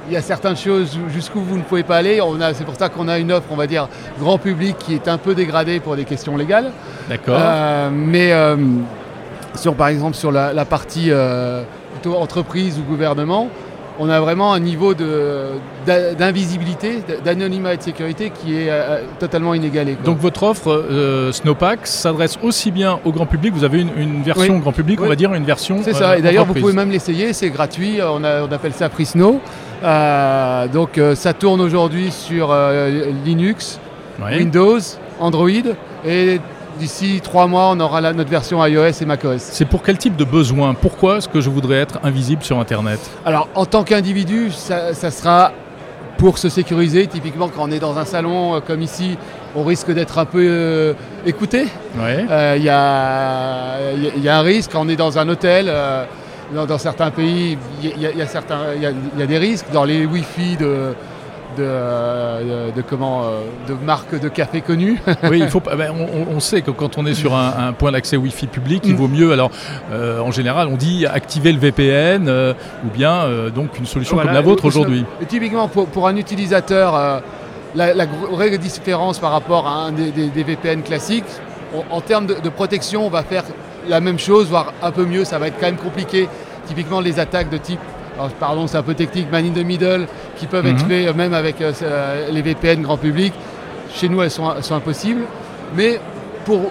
il y a certaines choses jusqu'où vous ne pouvez pas aller. C'est pour ça qu'on a une offre, on va dire, grand public qui est un peu dégradée pour des questions légales. D'accord. Euh, mais, euh, sur, par exemple sur la, partie plutôt entreprise ou gouvernement, on a vraiment un niveau d'invisibilité, d'anonymat et de sécurité qui est totalement inégalé. Donc votre offre Snowpack s'adresse aussi bien au grand public, vous avez une, version grand public, on va dire, une version C'est ça, et d'ailleurs vous pouvez même l'essayer, c'est gratuit, on, appelle ça Free Snow. donc ça tourne aujourd'hui sur Linux, Windows, Android et d'ici trois mois, on aura notre version iOS et macOS. C'est pour quel type de besoin? Pourquoi est-ce que je voudrais être invisible sur Internet? Alors, en tant qu'individu, ça, sera pour se sécuriser. Typiquement, quand on est dans un salon euh, comme ici, on risque d'être un peu euh, écouté. Euh, il y, a, un risque quand on est dans un hôtel. dans, certains pays, il y, a des risques. Dans les Wi-Fi de, de, comment, euh, de marques de café connues. <laughs> oui, il faut, ben, on, sait que quand on est sur un, point d'accès Wi-Fi public, il mm. vaut mieux, alors euh, en général, on dit activer le VPN euh, ou bien donc une solution comme la vôtre aujourd'hui. Typiquement, pour, un utilisateur, la, vraie différence par rapport à un des, VPN classiques, en termes de, de protection, on va faire la même chose, voire un peu mieux, ça va être quand même compliqué. Typiquement, les attaques de type pardon, c'est un peu technique, man in the middle, qui peuvent être mhm. faits euh, même avec euh, euh, les VPN grand public. Chez nous, elles sont, impossibles. Mais pour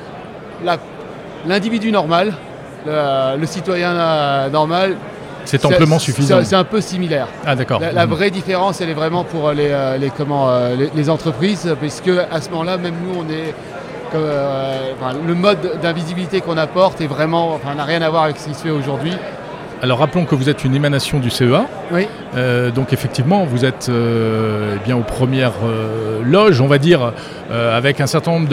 l'individu normal, le, citoyen normal, c'est amplement suffisant. C'est un peu similaire. Ah d'accord. La, mhm. vraie différence, elle est vraiment pour les, comment, les, entreprises, puisque à ce moment-là, même nous, on est le mode d'invisibilité qu'on apporte est vraiment, enfin, n'a rien à voir avec ce qui se fait aujourd'hui. Alors rappelons que vous êtes une émanation du CEA. Oui. Euh, donc effectivement, vous êtes euh, eh bien aux premières euh, loges, on va dire, avec un certain nombre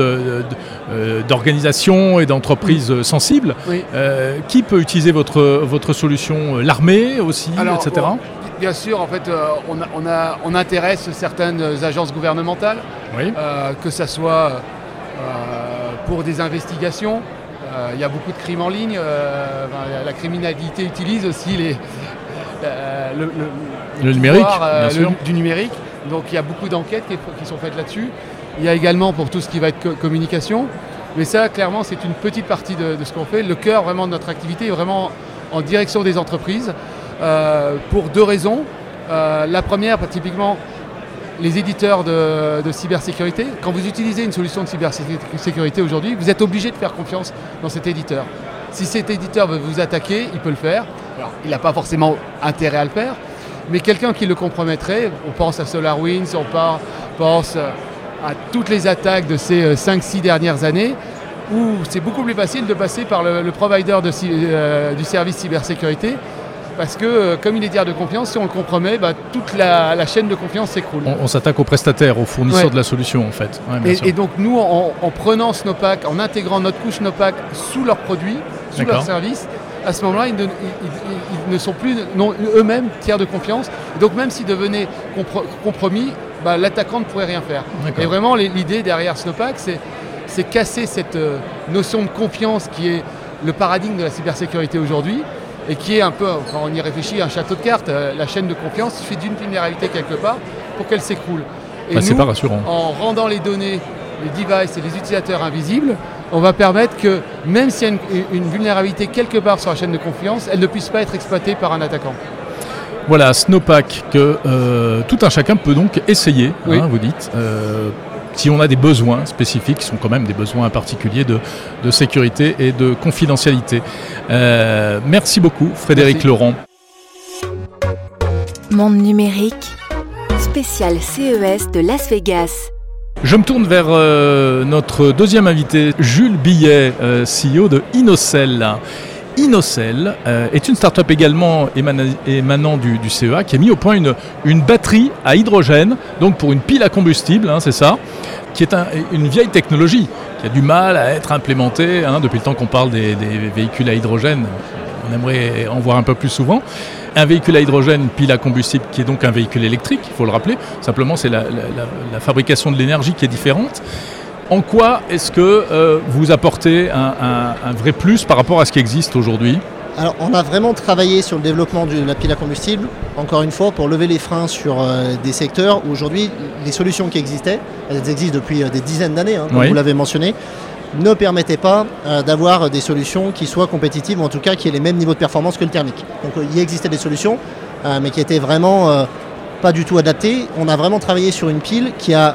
d'organisations et d'entreprises sensibles. Oui. qui peut utiliser votre, votre solution L'armée aussi, etc. bien sûr, en fait, on, intéresse certaines agences gouvernementales, que ce soit pour des investigations, il y a beaucoup de crimes en ligne. Euh, la criminalité utilise aussi les, <laughs> euh, le, numérique, du numérique. Donc il y a beaucoup d'enquêtes qui, sont faites là-dessus. Il y a également pour tout ce qui va être communication. Mais ça, clairement, c'est une petite partie de, ce qu'on fait. Le cœur vraiment de notre activité est vraiment en direction des entreprises pour deux raisons. la première, typiquement, les éditeurs de, cybersécurité, quand vous utilisez une solution de cybersécurité aujourd'hui, vous êtes obligé de faire confiance dans cet éditeur. Si cet éditeur veut vous attaquer, il peut le faire. Il n'a pas forcément intérêt à le faire, mais quelqu'un qui le compromettrait, on pense à SolarWinds, on pense à toutes les attaques de ces 5-6 euh, dernières années, où c'est beaucoup plus facile de passer par le, provider euh, du service cybersécurité parce que euh, comme il est tiers de confiance, si on le compromet, bah, toute la, chaîne de confiance s'écroule. On, s'attaque au prestataire, au fournisseur de la solution en fait. et, donc nous, en, prenant Snowpack, en intégrant notre couche Snowpack sous leurs produits, sous leurs services, à ce moment-là, ils, ne, sont plus eux-mêmes tiers de confiance. donc même s'ils devenaient compromis, bah, l'attaquant ne pourrait rien faire. Et vraiment, l'idée derrière Snowpack, c'est casser cette euh, notion de confiance qui est le paradigme de la cybersécurité aujourd'hui et qui est un peu, quand on y réfléchit, un château de cartes. Euh, la chaîne de confiance, il suffit d'une vulnérabilité quelque part pour qu'elle s'écroule. Et bah, pas rassurant. en rendant les données, les devices et les utilisateurs invisibles, on va permettre que même s'il y a une, vulnérabilité quelque part sur la chaîne de confiance, elle ne puisse pas être exploitée par un attaquant. Voilà, Snowpack que euh, tout un chacun peut donc essayer, hein, vous dites. Euh, si on a des besoins spécifiques, qui sont quand même des besoins particuliers de, sécurité et de confidentialité. Euh, merci beaucoup, Frédéric Laurent. Monde numérique, spécial CES de Las Vegas. Je me tourne vers euh, notre deuxième invité, Jules Billet, euh, CEO de Innocell. Innocell est une start-up également émanant du, CEA qui a mis au point une, une batterie à hydrogène, donc pour une pile à combustible, hein, c'est ça, qui est une vieille technologie qui a du mal à être implémentée hein, depuis le temps qu'on parle des, véhicules à hydrogène. On aimerait en voir un peu plus souvent. Un véhicule à hydrogène, pile à combustible, qui est donc un véhicule électrique, il faut le rappeler. Simplement, c'est la, fabrication de l'énergie qui est différente. En quoi est-ce que euh, vous apportez un vrai plus par rapport à ce qui existe aujourd'hui? Alors, on a vraiment travaillé sur le développement de la pile à combustible, encore une fois, pour lever les freins sur euh, des secteurs où aujourd'hui, les solutions qui existaient, elles existent depuis euh, des dizaines d'années, hein, comme vous l'avez mentionné, ne permettait pas d'avoir des solutions qui soient compétitives, ou en tout cas qui aient les mêmes niveaux de performance que le thermique. Donc il existait des solutions, mais qui étaient vraiment pas du tout adaptées. On a vraiment travaillé sur une pile qui a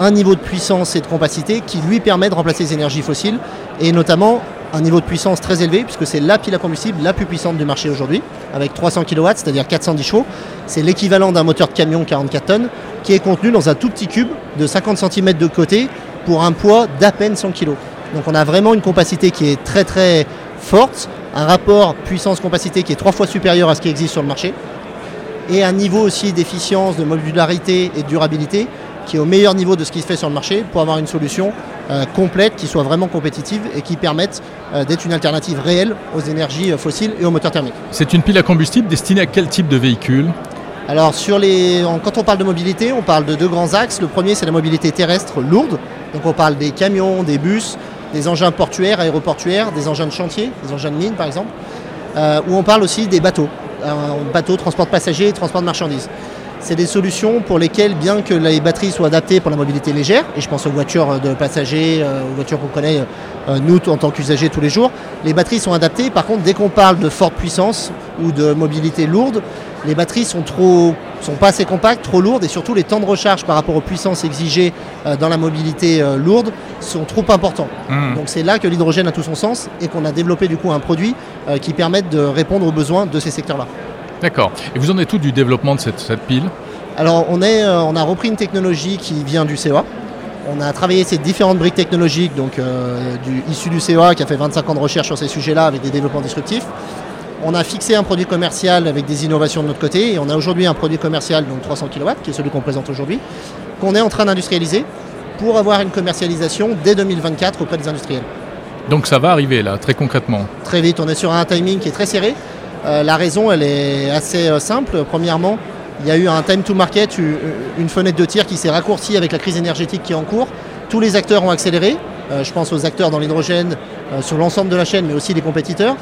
un niveau de puissance et de compacité qui lui permet de remplacer les énergies fossiles, et notamment un niveau de puissance très élevé, puisque c'est la pile à combustible la plus puissante du marché aujourd'hui, avec 300 kW, c'est-à-dire 410 chevaux. C'est l'équivalent d'un moteur de camion 44 tonnes, qui est contenu dans un tout petit cube de 50 cm de côté pour un poids d'à peine 100 kg. Donc on a vraiment une compacité qui est très très forte, un rapport puissance-compacité qui est trois fois supérieur à ce qui existe sur le marché, et un niveau aussi d'efficience, de modularité et de durabilité qui est au meilleur niveau de ce qui se fait sur le marché pour avoir une solution euh, complète qui soit vraiment compétitive et qui permette euh, d'être une alternative réelle aux énergies euh, fossiles et aux moteurs thermiques. C'est une pile à combustible destinée à quel type de véhicule? Alors sur les, quand on parle de mobilité, on parle de deux grands axes. Le premier c'est la mobilité terrestre lourde. Donc on parle des camions, des bus, des engins portuaires, aéroportuaires, des engins de chantier, des engins de mine par exemple. ou on parle aussi des bateaux. Un bateau transport de passagers et transport de marchandises c'est des solutions pour lesquelles, bien que les batteries soient adaptées pour la mobilité légère, et je pense aux voitures de passagers, euh, aux voitures qu'on connaît euh, nous en tant qu'usagers tous les jours, les batteries sont adaptées. Par contre, dès qu'on parle de forte puissance ou de mobilité lourde, les batteries sont trop sont pas assez compactes, trop lourdes et surtout les temps de recharge par rapport aux puissances exigées euh, dans la mobilité lourde sont trop importants. Mmh. Donc c'est là que l'hydrogène a tout son sens et qu'on a développé du coup un produit qui permette de répondre aux besoins de ces secteurs-là. D'accord. Et vous en êtes tout du développement de cette, pile? Alors on, est, euh, on a repris une technologie qui vient du CEA. On a travaillé ces différentes briques technologiques, donc euh, du, issues du CEA qui a fait 25 ans de recherche sur ces sujets-là avec des développements disruptifs. On a fixé un produit commercial avec des innovations de notre côté et on a aujourd'hui un produit commercial, donc 300 kW, qui est celui qu'on présente aujourd'hui, qu'on est en train d'industrialiser pour avoir une commercialisation dès 2024 auprès des industriels. Donc ça va arriver là, très concrètement? Très vite, on est sur un timing qui est très serré. Euh, la raison, elle est assez euh, simple. Premièrement, il y a eu un time to market, une fenêtre de tir qui s'est raccourcie avec la crise énergétique qui est en cours. Tous les acteurs ont accéléré. Euh, je pense aux acteurs dans l'hydrogène sur l'ensemble de la chaîne, mais aussi les compétiteurs.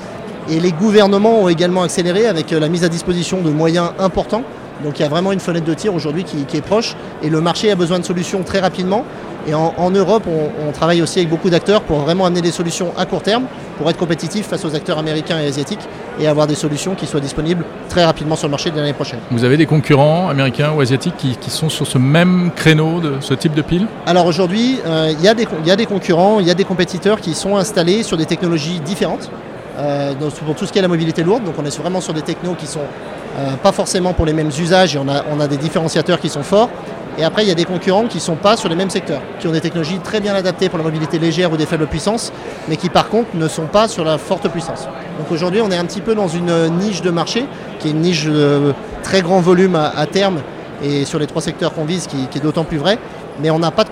Et les gouvernements ont également accéléré avec la mise à disposition de moyens importants. Donc il y a vraiment une fenêtre de tir aujourd'hui qui, est proche et le marché a besoin de solutions très rapidement. Et en, Europe, on, travaille aussi avec beaucoup d'acteurs pour vraiment amener des solutions à court terme, pour être compétitif face aux acteurs américains et asiatiques et avoir des solutions qui soient disponibles très rapidement sur le marché de l'année prochaine. Vous avez des concurrents américains ou asiatiques qui, sont sur ce même créneau de ce type de pile? Alors aujourd'hui, euh, il y, y, a des concurrents, il y a des compétiteurs qui sont installés sur des technologies différentes. Euh, pour tout ce qui est la mobilité lourde, donc on est vraiment sur des technos qui sont euh, pas forcément pour les mêmes usages et on a, on a des différenciateurs qui sont forts. Et après, il y a des concurrents qui ne sont pas sur les mêmes secteurs, qui ont des technologies très bien adaptées pour la mobilité légère ou des faibles puissances, mais qui par contre ne sont pas sur la forte puissance. Donc aujourd'hui, on est un petit peu dans une niche de marché, qui est une niche de très grand volume à, terme, et sur les trois secteurs qu'on vise, qui, est d'autant plus vrai, mais on n'a pas de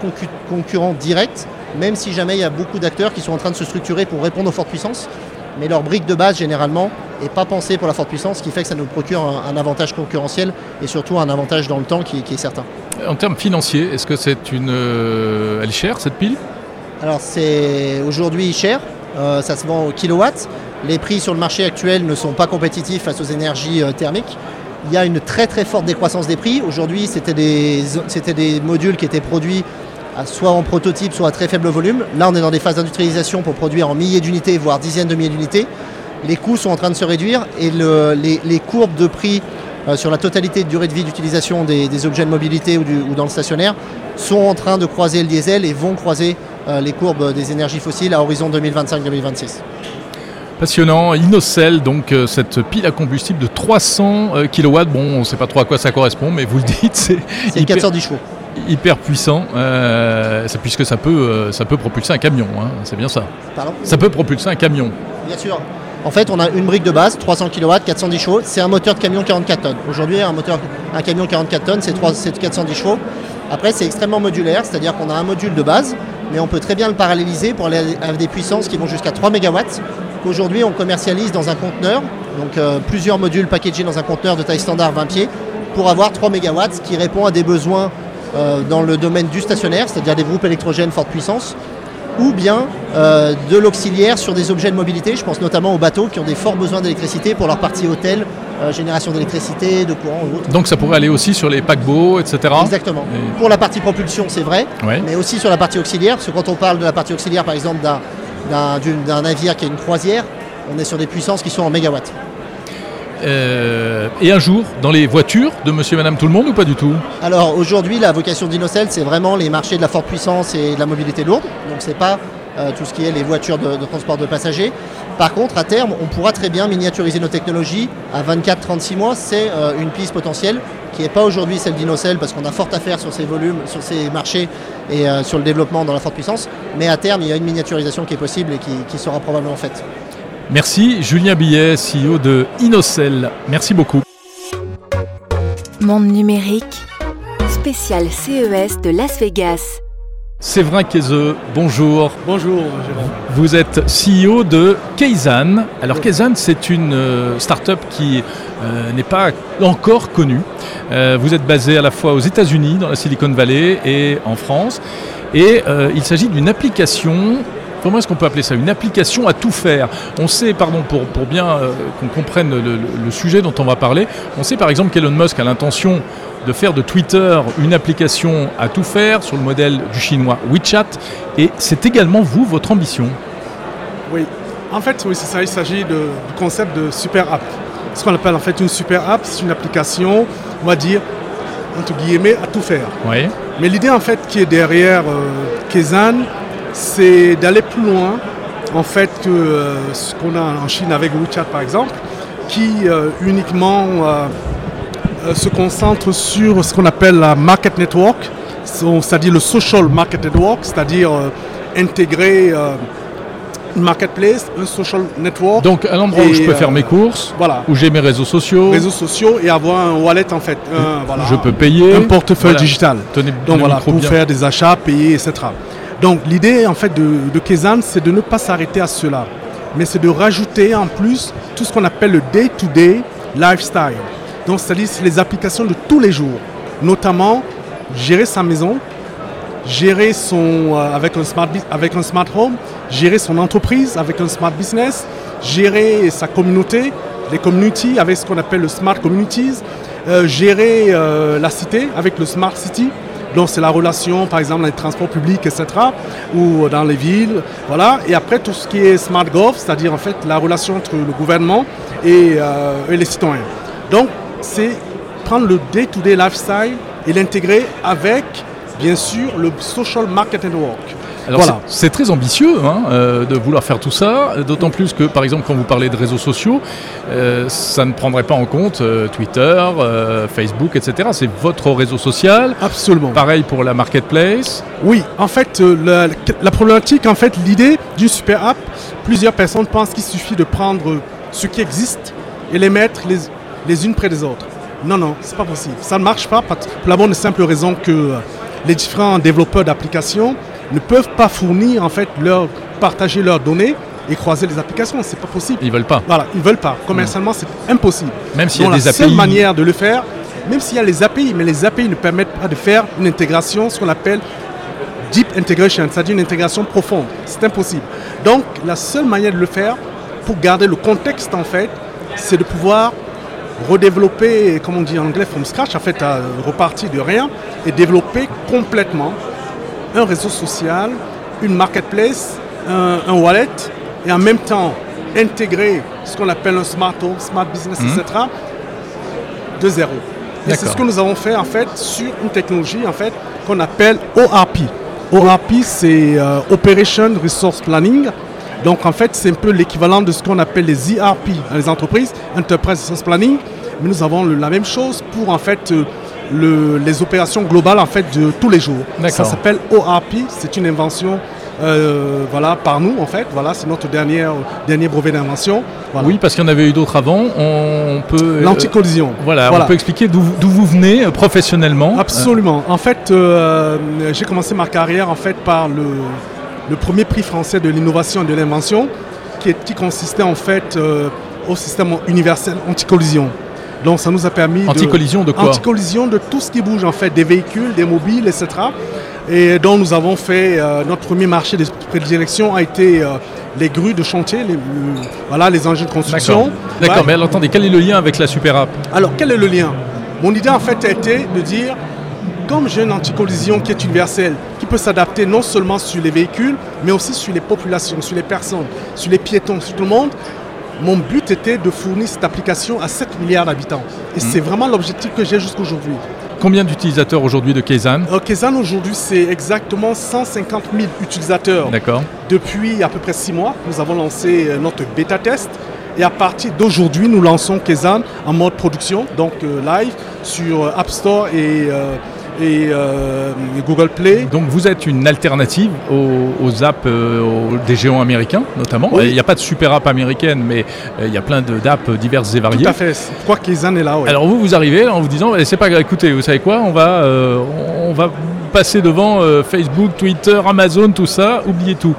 concurrents directs, même si jamais il y a beaucoup d'acteurs qui sont en train de se structurer pour répondre aux fortes puissances mais leur brique de base généralement n'est pas pensée pour la forte puissance, ce qui fait que ça nous procure un, avantage concurrentiel et surtout un avantage dans le temps qui, est certain. En termes financiers, est-ce que c'est une, euh, elle est chère cette pile? Alors c'est aujourd'hui cher, euh, ça se vend au kilowatt. Les prix sur le marché actuel ne sont pas compétitifs face aux énergies euh, thermiques. Il y a une très très forte décroissance des prix. Aujourd'hui, c'était des, des modules qui étaient produits soit en prototype, soit à très faible volume. Là, on est dans des phases d'industrialisation pour produire en milliers d'unités, voire dizaines de milliers d'unités. Les coûts sont en train de se réduire et les, courbes de prix sur la totalité de durée de vie d'utilisation des, objets de mobilité ou, dans le stationnaire sont en train de croiser le diesel et vont croiser euh, les courbes des énergies fossiles à horizon 2025-2026. Passionnant, Innocell, donc euh, cette pile à combustible de 300 kW. Bon, on ne sait pas trop à quoi ça correspond, mais vous le <laughs> dites, c'est. C'est 410 chevaux hyper puissant, euh, puisque ça peut, euh, ça peut propulser un camion, hein, c'est bien ça. Pardon? Ça peut propulser un camion. Bien sûr. En fait, on a une brique de base, 300 kW, 410 chevaux. C'est un moteur de camion 44 tonnes. Aujourd'hui, un un camion 44 tonnes, c'est 410 chevaux. Après, c'est extrêmement modulaire, c'est-à-dire qu'on a un module de base, mais on peut très bien le paralléliser pour aller à des puissances qui vont jusqu'à 3 MW. Qu'aujourd'hui, on commercialise dans un conteneur, donc euh, plusieurs modules packagés dans un conteneur de taille standard 20 pieds, pour avoir 3 MW qui répond à des besoins euh, dans le domaine du stationnaire, c'est-à-dire des groupes électrogènes forte puissance, ou bien euh, de l'auxiliaire sur des objets de mobilité. Je pense notamment aux bateaux qui ont des forts besoins d'électricité pour leur partie hôtel génération d'électricité, de courant ou autre. Donc ça pourrait aller aussi sur les paquebots, etc. Exactement. Pour la partie propulsion, c'est vrai, mais aussi sur la partie auxiliaire, parce que quand on parle de la partie auxiliaire, par exemple, d'un navire qui a une croisière, on est sur des puissances qui sont en mégawatts. Euh, et un jour, dans les voitures de monsieur et madame tout le monde ou pas du tout Alors aujourd'hui, la vocation d'Inocel, c'est vraiment les marchés de la forte puissance et de la mobilité lourde. Donc c'est pas euh, tout ce qui est les voitures de, transport de passagers. Par contre, à terme, on pourra très bien miniaturiser nos technologies. À 24-36 mois, c'est euh, une piste potentielle qui n'est pas aujourd'hui celle d'Inocel parce qu'on a fort à faire sur ces volumes, sur ces marchés et sur le développement dans la forte puissance. Mais à terme, il y a une miniaturisation qui est possible et qui sera probablement faite. Merci Julien Billet, CEO de Inocel. Merci beaucoup. Monde numérique, spécial CES de Las Vegas. Séverin Kézeux, bonjour. Bonjour, Vous êtes CEO de Keizan. Alors, Keizan, c'est une euh, start-up qui euh, n'est pas encore connue. Euh, vous êtes basé à la fois aux États-Unis, dans la Silicon Valley, et en France. Et il s'agit d'une application comment est-ce qu'on peut appeler ça Une application à tout faire. On sait, pardon, pour, pour bien euh, qu'on comprenne le, sujet dont on va parler, on sait par exemple qu'Elon Musk a l'intention de faire de Twitter une application à tout faire sur le modèle du chinois WeChat. Et c'est également vous, votre ambition Oui, en fait, oui, c'est ça. Il s'agit du concept de super app. Ce qu'on appelle en fait une super app, c'est une application, on va dire, entre guillemets, à tout faire. Oui. Mais l'idée en fait qui est derrière euh, Kezan, c'est d'aller plus loin en fait que euh, ce qu'on a en Chine avec WeChat par exemple, qui euh, uniquement euh, se concentre sur ce qu'on appelle la market network, c'est-à-dire le social market network, c'est-à-dire intégrer une marketplace, un social network. Donc un endroit où je peux faire mes courses, voilà. où j'ai mes réseaux sociaux. Réseaux sociaux et avoir un wallet en fait. je peux payer. Un portefeuille digital. Donc voilà, pour faire des achats, payer, etc. Donc l'idée en fait de, de c'est de ne pas s'arrêter à cela, mais c'est de rajouter en plus tout ce qu'on appelle le day-to-day lifestyle. Donc c'est-à-dire les applications de tous les jours, notamment gérer sa maison, gérer son euh, avec un smart avec un smart home, gérer son entreprise avec un smart business, gérer sa communauté, les communities avec ce qu'on appelle le smart communities, euh, gérer euh, la cité avec le smart city. Donc c'est la relation, par exemple, dans les transports publics, etc., ou dans les villes, voilà. Et après tout ce qui est smart gov, c'est-à-dire en fait la relation entre le gouvernement et, euh, les citoyens. Donc c'est prendre le day-to-day lifestyle et l'intégrer avec, bien sûr, le social market network. Alors c'est très ambitieux hein, euh, de vouloir faire tout ça, d'autant plus que par exemple quand vous parlez de réseaux sociaux, euh, ça ne prendrait pas en compte euh, Twitter, Facebook, etc. C'est votre réseau social. Absolument. Pareil pour la marketplace. Oui, en fait la, problématique, en fait l'idée d'une super app, plusieurs personnes pensent qu'il suffit de prendre ce qui existe et les mettre les, les unes près des autres. Non, non, c'est pas possible. Ça ne marche pas pour la bonne et simple raison que les différents développeurs d'applications ne peuvent pas fournir, en fait, leur, partager leurs données et croiser les applications. C'est pas possible. Ils veulent pas. Voilà, ils veulent pas. Commercialement, c'est impossible. Même s'il y a des la seule manière de le faire, même s'il y a les API, mais les API ne permettent pas de faire une intégration, ce qu'on appelle deep integration, c'est-à-dire une intégration profonde. C'est impossible. Donc, la seule manière de le faire, pour garder le contexte, en fait, c'est de pouvoir redévelopper, comme on dit en anglais, from scratch, en fait, à repartir de rien et développer complètement un réseau social, une marketplace, un, wallet, et en même temps intégrer ce qu'on appelle un smart home, smart business, mhm. etc., de zéro. Et c'est ce que nous avons fait en fait sur une technologie en fait qu'on appelle ORP. ORP, c'est euh, Operation Resource Planning. Donc en fait, c'est un peu l'équivalent de ce qu'on appelle les ERP les entreprises, Enterprise Resource Planning. Mais nous avons la même chose pour en fait euh, les opérations globales en fait de tous les jours. Ça s'appelle ORP, c'est une invention euh, voilà, par nous en fait. Voilà, c'est notre dernier, dernier brevet d'invention. Oui, parce qu'il y en avait eu d'autres avant. On peut euh, l'anticollision. voilà, on peut expliquer d'où vous venez euh, professionnellement. Absolument. En fait, j'ai commencé ma carrière en fait par le, le premier prix français de l'innovation et de l'invention, qui, qui, consistait en fait au système universel anticollision. Donc ça nous a permis... Anti-collision de, quoi Anti-collision de tout ce qui bouge en fait, des véhicules, des mobiles, etc. Et donc nous avons fait, euh, notre premier marché de prédilection a été euh, les grues de chantier, les, voilà, les engins de construction. D'accord, mais alors attendez, quel est le lien avec la Super App Alors, quel est le lien? Mon idée en fait a été de dire, comme j'ai une anticollision qui est universelle, qui peut s'adapter non seulement sur les véhicules, mais aussi sur les populations, sur les personnes, sur les piétons, sur tout le monde, mon but était de fournir cette application à 7 milliards d'habitants. Et hmm. c'est vraiment l'objectif que j'ai jusqu'aujourd'hui. Combien d'utilisateurs aujourd'hui de Kaizen euh, aujourd'hui c'est exactement 150 000 utilisateurs. D'accord. Depuis à peu près 6 mois, nous avons lancé euh, notre bêta test. Et à partir d'aujourd'hui, nous lançons Kaizen en mode production, donc euh, live sur App Store et et euh, Google Play. Donc vous êtes une alternative aux, apps euh, des géants américains notamment. Il n'y a pas de super app américaine, mais euh, il y a plein d'apps diverses et variées. Tout à fait. Pourquoi qu'ils en est là Alors vous vous arrivez en vous disant, c'est pas écoutez, vous savez quoi, on va, on va passer devant Facebook, Twitter, Amazon, tout ça, oubliez tout.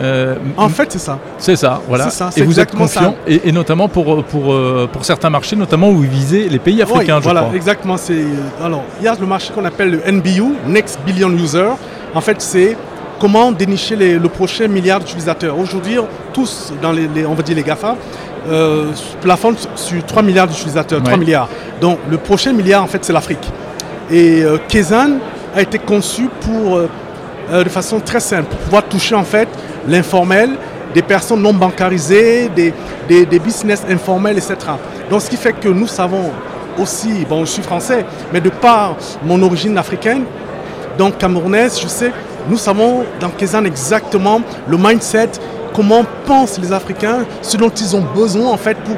Euh, en fait, c'est ça. C'est ça, voilà. et vous êtes confiant, et, notamment pour, pour, euh, pour certains marchés, notamment où vous visez les pays africains. Oui, voilà, exactement. C'est alors il y a le marché qu'on appelle le NBU, Next Billion User. En fait, c'est comment dénicher le prochain milliard d'utilisateurs. Aujourd'hui, tous dans les, on va dire les Gafa, euh, sur 3 milliards d'utilisateurs, 3 milliards. Donc le prochain milliard, en fait, c'est l'Afrique. Et euh, a été conçu pour de façon très simple, pour pouvoir toucher en fait l'informel, des personnes non bancarisées, des, des, business informels, etc. Donc ce qui fait que nous savons aussi, bon je suis français, mais de par mon origine africaine, donc camerounaise, je sais, nous savons dans Kézan exactement le mindset, comment pensent les Africains, ce dont ils ont besoin en fait pour,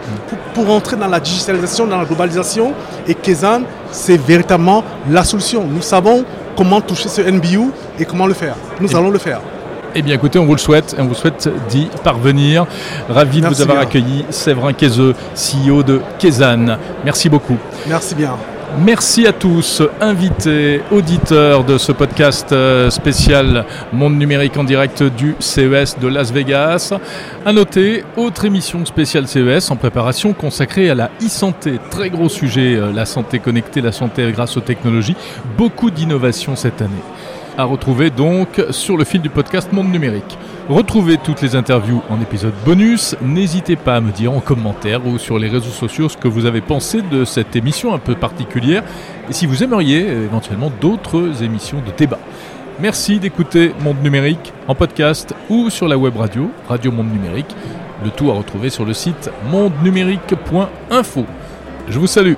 pour, entrer dans la digitalisation, dans la globalisation. Et Kézan, c'est véritablement la solution. Nous savons comment toucher ce NBU et comment le faire. Nous allons le faire. Eh bien écoutez, on vous le souhaite et on vous souhaite d'y parvenir. Ravi de vous avoir accueilli, Séverin Kézeux, CEO de Kézanne. Merci beaucoup. Merci bien. Merci à tous, invités, auditeurs de ce podcast euh, spécial Monde numérique en direct du CES de Las Vegas. À noter, autre émission spéciale CES en préparation consacrée à la e-santé. Très gros sujet, euh, la santé connectée, la santé grâce aux technologies. Beaucoup d'innovations cette année à retrouver donc sur le fil du podcast Monde Numérique. Retrouvez toutes les interviews en épisode bonus. N'hésitez pas à me dire en commentaire ou sur les réseaux sociaux ce que vous avez pensé de cette émission un peu particulière et si vous aimeriez euh, éventuellement d'autres émissions de débat. Merci d'écouter Monde Numérique en podcast ou sur la web radio, Radio Monde Numérique. Le tout à retrouver sur le site mondenumérique.info. Je vous salue.